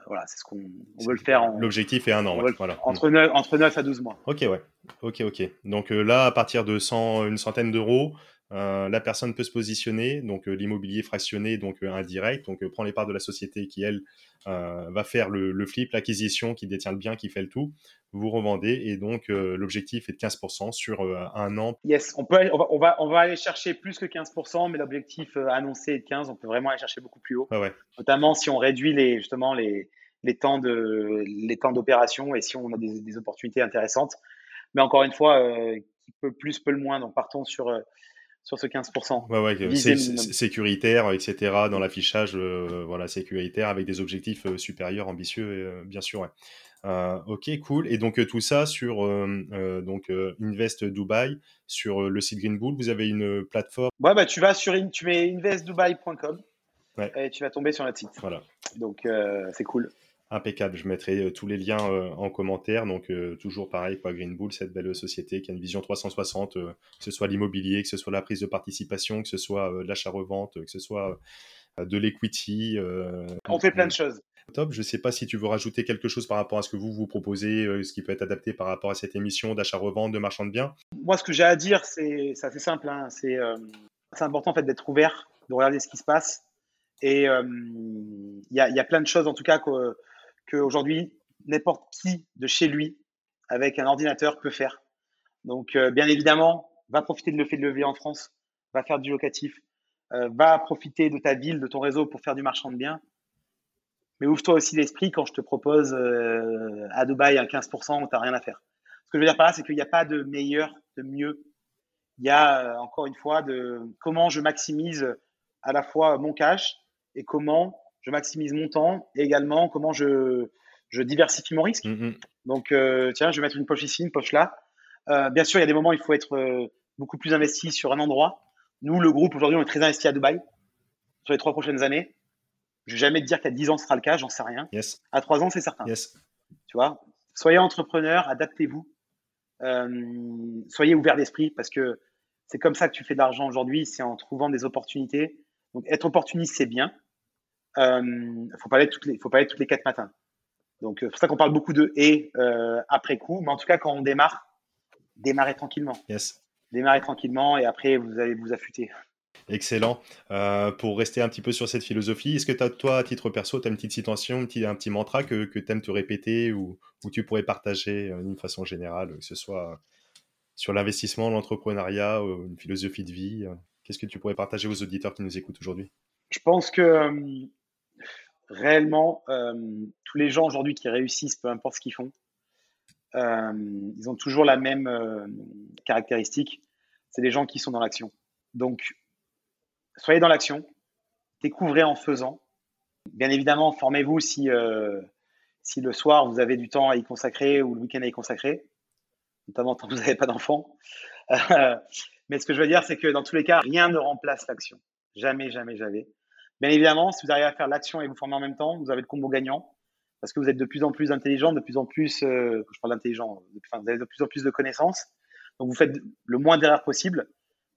voilà, c'est ce qu'on veut le faire. L'objectif est un an. voilà. entre, 9, entre 9 à 12 mois. Ok, ouais. Ok, ok. Donc euh, là, à partir de 100, une centaine d'euros, euh, la personne peut se positionner, donc euh, l'immobilier fractionné, donc euh, indirect, donc prend les parts de la société qui, elle, va faire le, flip, l'acquisition, qui détient le bien, qui fait le tout. Vous revendez et donc l'objectif est de 15% sur un an. Yes, on, peut, on, va, on, va, aller chercher plus que 15%, mais l'objectif annoncé est de 15%. On peut vraiment aller chercher beaucoup plus haut, notamment si on réduit les, justement les, les temps de les temps d'opération et si on a des, des, opportunités intéressantes. Mais encore une fois, qui peut plus, peut le moins. Donc partons sur sur ce 15%. Ouais, ouais, c'est sécuritaire, etc. dans l'affichage, euh, voilà, sécuritaire avec des objectifs euh, supérieurs, ambitieux, euh, bien sûr. ok, cool. Et donc tout ça sur donc Invest Dubai, sur le site Green Bull, vous avez une plateforme? Ouais, bah tu vas sur tu mets investdubai.com et tu vas tomber sur notre site. Voilà. Donc c'est cool. Impeccable. Je mettrai euh, tous les liens euh, en commentaire. Donc, euh, toujours pareil, quoi, Green Bull, cette belle société qui a une vision 360, que ce soit l'immobilier, que ce soit la prise de participation, que ce soit l'achat-revente, que ce soit de l'equity. On fait plein de choses. Top. Je ne sais pas si tu veux rajouter quelque chose par rapport à ce que vous vous proposez, ce qui peut être adapté par rapport à cette émission d'achat-revente, de marchand de biens. Moi, ce que j'ai à dire, c'est assez simple. Hein. C'est important en fait d'être ouvert, de regarder ce qui se passe. Et il y, y, a plein de choses, en tout cas, que qu'aujourd'hui, n'importe qui de chez lui, avec un ordinateur, peut faire. Donc, euh, bien évidemment, va profiter de le fait de lever en France, va faire du locatif, euh, va profiter de ta ville, de ton réseau pour faire du marchand de biens. Mais ouvre-toi aussi l'esprit quand je te propose euh, à Dubaï un 15% où tu rien à faire. Ce que je veux dire par là, c'est qu'il n'y a pas de meilleur, de mieux. Il y a, encore une fois, de comment je maximise à la fois mon cash et comment je maximise mon temps et également comment je, je diversifie mon risque. Mm-hmm. Donc, euh, tiens, je vais mettre une poche ici, une poche là. Euh, bien sûr, il y a des moments où il faut être euh, beaucoup plus investi sur un endroit. Nous, le groupe, aujourd'hui, on est très investi à Dubaï sur les trois prochaines années. Je vais jamais te dire qu'à 10 ans, ce sera le cas, j'en sais rien. Yes. À 3 ans, c'est certain. Yes. Tu vois, soyez entrepreneur, adaptez-vous. soyez ouvert d'esprit parce que c'est comme ça que tu fais de l'argent aujourd'hui, c'est en trouvant des opportunités. Donc, être opportuniste, c'est bien euh, faut pas être toutes les, faut pas toutes les quatre matins. Donc, euh, c'est pour ça qu'on parle beaucoup de et euh, après coup. Mais en tout cas, quand on démarre, démarrez tranquillement. Yes. Démarrez tranquillement et après, vous allez vous affûter. Excellent. Euh, pour rester un petit peu sur cette philosophie, est-ce que as, toi, à titre perso, tu as une petite citation, un petit, un petit mantra que, que tu aimes te répéter ou, ou tu pourrais partager d'une façon générale, que ce soit sur l'investissement, l'entrepreneuriat, ou une philosophie de vie Qu'est-ce que tu pourrais partager aux auditeurs qui nous écoutent aujourd'hui? Je pense que réellement, euh, tous les gens aujourd'hui qui réussissent, peu importe ce qu'ils font, ils ont toujours la même caractéristique. C'est les gens qui sont dans l'action. Donc, soyez dans l'action, découvrez en faisant. Bien évidemment, formez-vous si, si le soir vous avez du temps à y consacrer ou le week-end à y consacrer, notamment quand vous n'avez pas d'enfants. [LAUGHS] Mais ce que je veux dire, c'est que dans tous les cas, rien ne remplace l'action. Jamais, jamais, jamais. Bien évidemment, si vous arrivez à faire l'action et vous former en même temps, vous avez le combo gagnant parce que vous êtes de plus en plus intelligent, de plus en plus, euh, je parle d'intelligent, vous avez de plus en plus de connaissances. Donc vous faites le moins d'erreurs possible.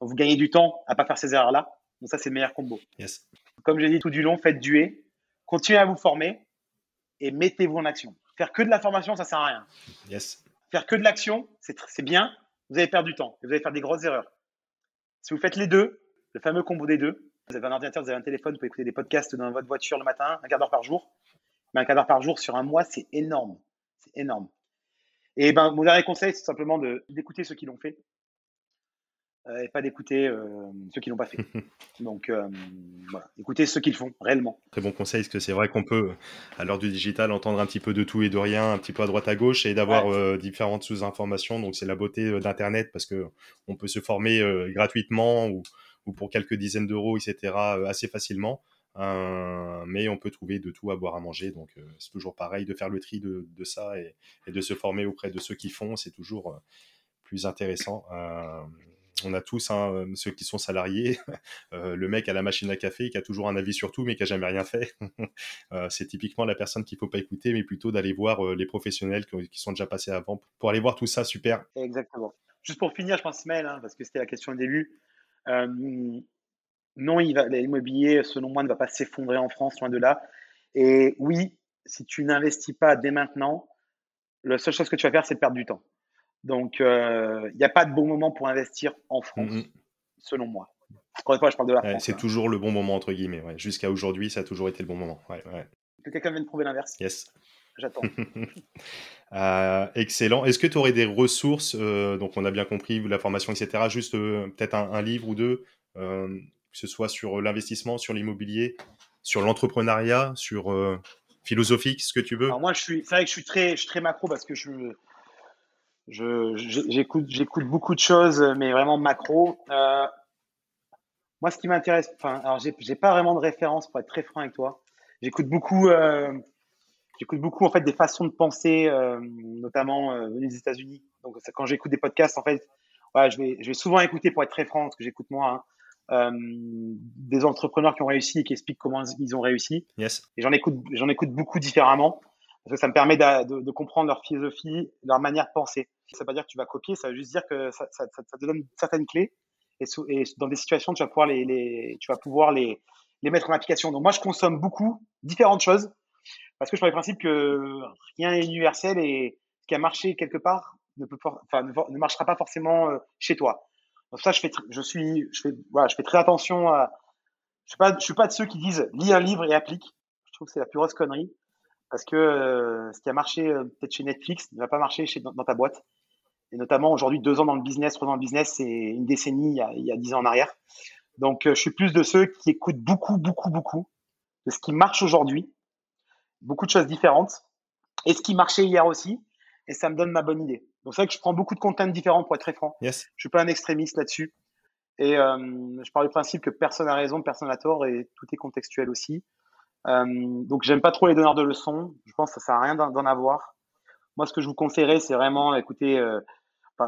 Donc vous gagnez du temps à pas faire ces erreurs-là. Donc ça, c'est le meilleur combo. Yes. Comme j'ai dit tout du long, faites duer, continuez à vous former et mettez-vous en action. Faire que de la formation, ça sert à rien. Yes. Faire que de l'action, c'est bien. Vous allez perdre du temps. Vous allez faire des grosses erreurs. Si vous faites les deux, le fameux combo des deux, vous avez un ordinateur, vous avez un téléphone, vous pouvez écouter des podcasts dans votre voiture le matin, un quart d'heure par jour. Mais un quart d'heure par jour sur un mois, c'est énorme. C'est énorme. Et ben, mon dernier conseil, c'est simplement d'écouter ceux qui l'ont fait euh, et pas d'écouter euh, ceux qui l'ont pas fait. [LAUGHS] Donc, euh, voilà, écoutez ceux qui le font réellement. Très bon conseil, parce que c'est vrai qu'on peut, à l'heure du digital, entendre un petit peu de tout et de rien, un petit peu à droite à gauche, et d'avoir différentes sous-informations. Donc, c'est la beauté d'Internet, parce que on peut se former gratuitement ou, ou, pour quelques dizaines d'euros, etc., assez facilement. mais on peut trouver de tout à boire à manger, donc c'est toujours pareil de faire le tri de, ça et, de se former auprès de ceux qui font, c'est toujours plus intéressant on a tous hein, euh, ceux qui sont salariés, [LAUGHS] euh, le mec à la machine à café qui a toujours un avis sur tout mais qui a jamais rien fait. [LAUGHS] Euh, c'est typiquement la personne qu'il faut pas écouter, mais plutôt d'aller voir les professionnels qui, sont déjà passés avant pour aller voir tout ça. Super. Exactement. Juste pour finir, je pense mail hein, parce que c'était la question au début. Non, l'immobilier, selon moi, ne va pas s'effondrer en France, loin de là. Et oui, si tu n'investis pas dès maintenant, la seule chose que tu vas faire, c'est de perdre du temps. Donc, euh, il n'y a pas de bon moment pour investir en France, mm-hmm. selon moi. Encore une fois, je parle de la France. c'est hein. toujours le bon moment, entre guillemets. Jusqu'à aujourd'hui, ça a toujours été le bon moment. Que quelqu'un vienne prouver l'inverse Yes. J'attends. [LAUGHS] Euh, excellent. Est-ce que tu aurais des ressources euh, Donc, on a bien compris la formation, etc. Juste peut-être un, livre ou deux, que ce soit sur l'investissement, sur l'immobilier, sur l'entrepreneuriat, sur philosophique, ce que tu veux? Alors moi, je suis. C'est vrai que je suis très, je suis très macro parce que je j'écoute, j'écoute beaucoup de choses, mais vraiment macro. Euh, moi, ce qui m'intéresse, enfin, alors j'ai, j'ai pas vraiment de référence pour être très franc avec toi. J'écoute beaucoup, euh, j'écoute beaucoup en fait des façons de penser, euh, notamment euh, venues des États-Unis. Donc, quand j'écoute des podcasts, en fait, voilà, je vais, je vais souvent écouter pour être très franc, ce que j'écoute moi, hein, euh, des entrepreneurs qui ont réussi et qui expliquent comment ils ont réussi. Yes. Et j'en écoute, j'en écoute beaucoup différemment parce que ça me permet de, de, comprendre leur philosophie, leur manière de penser. Ça ne veut pas dire que tu vas copier, ça veut juste dire que ça, ça, ça te donne certaines clés et, et, dans des situations, tu vas pouvoir les, les, tu vas pouvoir les, les mettre en application. Donc moi, je consomme beaucoup différentes choses parce que je pars du principe que rien n'est universel et ce qui a marché quelque part ne, marchera pas forcément euh, chez toi. Donc ça, je fais, très attention à. Je suis pas, je suis pas de ceux qui disent lis un livre et applique. Je trouve que c'est la plus grosse connerie parce que euh, ce qui a marché euh, peut-être chez Netflix ne va pas marcher chez, dans, ta boîte. Et notamment aujourd'hui, deux ans dans le business, trois ans dans le business, c'est une décennie il y, a, dix ans en arrière. Donc, je suis plus de ceux qui écoutent beaucoup, beaucoup, beaucoup de ce qui marche aujourd'hui, beaucoup de choses différentes, et ce qui marchait hier aussi, et ça me donne ma bonne idée. Donc, c'est vrai que je prends beaucoup de contenu différents pour être très franc. Yes. Je suis pas un extrémiste là-dessus. Et je parle du principe que personne n'a raison, personne n'a tort, et tout est contextuel aussi. Euh, donc j'aime pas trop les donneurs de leçons. Je pense que ça sert à rien d'en avoir. Moi, ce que je vous conseillerais, c'est vraiment écouter. Euh,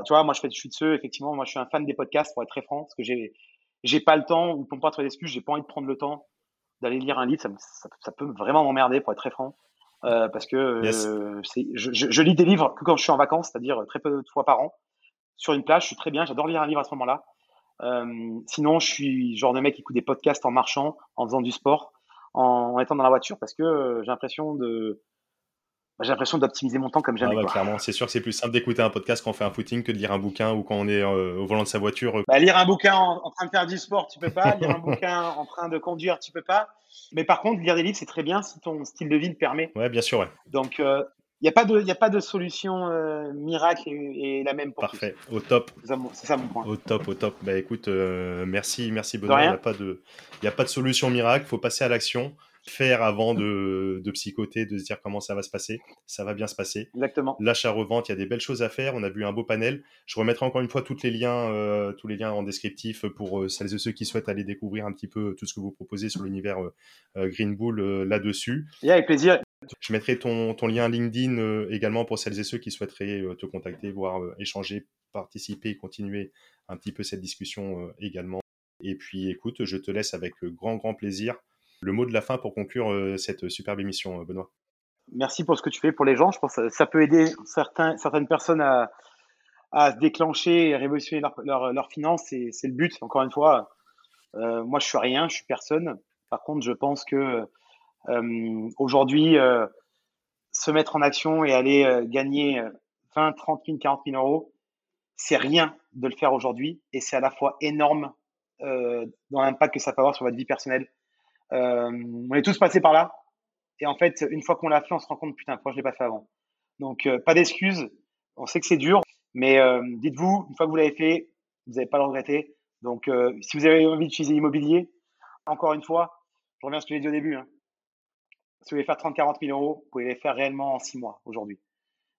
tu vois, moi, je fais, je suis de ceux. Effectivement, moi, je suis un fan des podcasts pour être très franc, parce que j'ai, j'ai pas le temps ou pour pas trop d'excuses, j'ai pas envie de prendre le temps d'aller lire un livre. Ça, ça, ça peut vraiment m'emmerder pour être très franc, euh, parce que euh, je, je, je, lis des livres que quand je suis en vacances, c'est-à-dire très peu de fois par an, sur une plage. Je suis très bien. J'adore lire un livre à ce moment-là. Euh, sinon, je suis genre de mec qui écoute des podcasts en marchant, en faisant du sport en, étant dans la voiture parce que j'ai l'impression de j'ai l'impression d'optimiser mon temps comme jamais. Ah bah, clairement, c'est sûr que c'est plus simple d'écouter un podcast quand on fait un footing que de lire un bouquin ou quand on est euh, au volant de sa voiture. Bah, lire un bouquin en, train de faire du sport, tu peux pas. lire un bouquin en train de conduire, tu peux pas. Mais par contre, lire des livres, c'est très bien si ton style de vie le permet. Ouais, bien sûr. Ouais. Donc, euh, il n'y a, pas de, a pas de solution euh, miracle et, la même pour Parfait, au top. C'est ça, mon point. Au top, au top. Bah écoute, merci, merci Benoît. Il n'y a, pas de, a pas de solution miracle, il faut passer à l'action. Faire avant de, de, psychoter, de se dire comment ça va se passer. Ça va bien se passer. Exactement. L'achat-revente, il y a des belles choses à faire. On a vu un beau panel. Je remettrai encore une fois tous les liens, euh, tous les liens en descriptif pour euh, celles et ceux qui souhaitent aller découvrir un petit peu tout ce que vous proposez sur l'univers euh, Green Bull là-dessus. Et avec plaisir. Je mettrai ton, ton lien LinkedIn également pour celles et ceux qui souhaiteraient te contacter, voire échanger, participer continuer un petit peu cette discussion également. Et puis écoute, je te laisse avec grand, grand plaisir le mot de la fin pour conclure euh, cette superbe émission, euh, Benoît. Merci pour ce que tu fais pour les gens. Je pense que ça peut aider certaines personnes à, se déclencher et révolutionner leurs leur, finances. C'est le but, encore une fois. Euh, moi, je suis rien, je suis personne. Par contre, je pense que aujourd'hui, se mettre en action et aller gagner 20, 30 000, 40 000 euros, c'est rien de le faire aujourd'hui et c'est à la fois énorme dans l'impact que ça peut avoir sur votre vie personnelle euh, on est tous passés par là. Et en fait, une fois qu'on l'a fait, on se rend compte, putain, pourquoi je l'ai pas fait avant? Donc, euh, pas d'excuses. On sait que c'est dur, mais euh, dites-vous, une fois que vous l'avez fait, vous n'allez pas le regretter. Donc, si vous avez envie d'utiliser l'immobilier, encore une fois, je reviens à ce que j'ai dit au début. Hein. Si vous voulez faire 30-40 000 euros, vous pouvez les faire réellement en 6 mois aujourd'hui.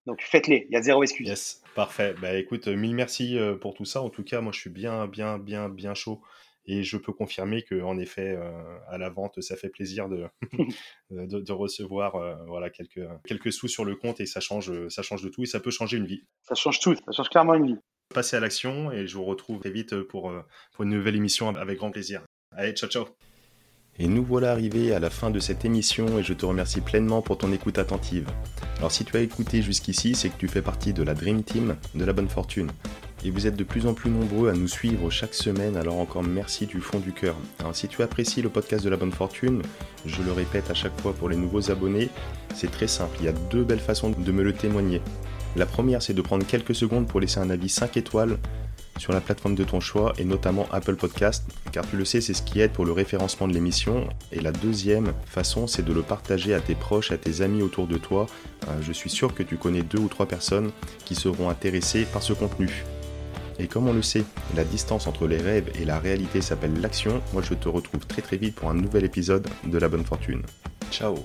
Donc faites-les, il y a zéro excuse. Yes, parfait. Bah écoute, mille merci pour tout ça. En tout cas, moi je suis bien, bien, bien, bien chaud et je peux confirmer que, en effet, euh, à la vente, ça fait plaisir [LAUGHS] de, de, recevoir euh, voilà, quelques, quelques sous sur le compte et ça change, ça change de tout et ça peut changer une vie. Ça change tout, ça change clairement une vie. Passez à l'action et je vous retrouve très vite pour, euh, pour une nouvelle émission avec grand plaisir. Allez, ciao, ciao. Et nous voilà arrivés à la fin de cette émission et je te remercie pleinement pour ton écoute attentive. Alors si tu as écouté jusqu'ici, c'est que tu fais partie de la Dream Team de la bonne fortune et vous êtes de plus en plus nombreux à nous suivre chaque semaine, alors encore merci du fond du cœur. Alors si tu apprécies le podcast de la bonne fortune, je le répète à chaque fois pour les nouveaux abonnés, c'est très simple, il y a deux belles façons de me le témoigner. La première, c'est de prendre quelques secondes pour laisser un avis 5 étoiles sur la plateforme de ton choix et notamment Apple Podcast, car tu le sais, c'est ce qui aide pour le référencement de l'émission. Et la deuxième façon, c'est de le partager à tes proches, à tes amis autour de toi. Euh, je suis sûr que tu connais deux ou trois personnes qui seront intéressées par ce contenu. Et comme on le sait, la distance entre les rêves et la réalité s'appelle l'action. Moi, je te retrouve très très vite pour un nouvel épisode de La Bonne Fortune. Ciao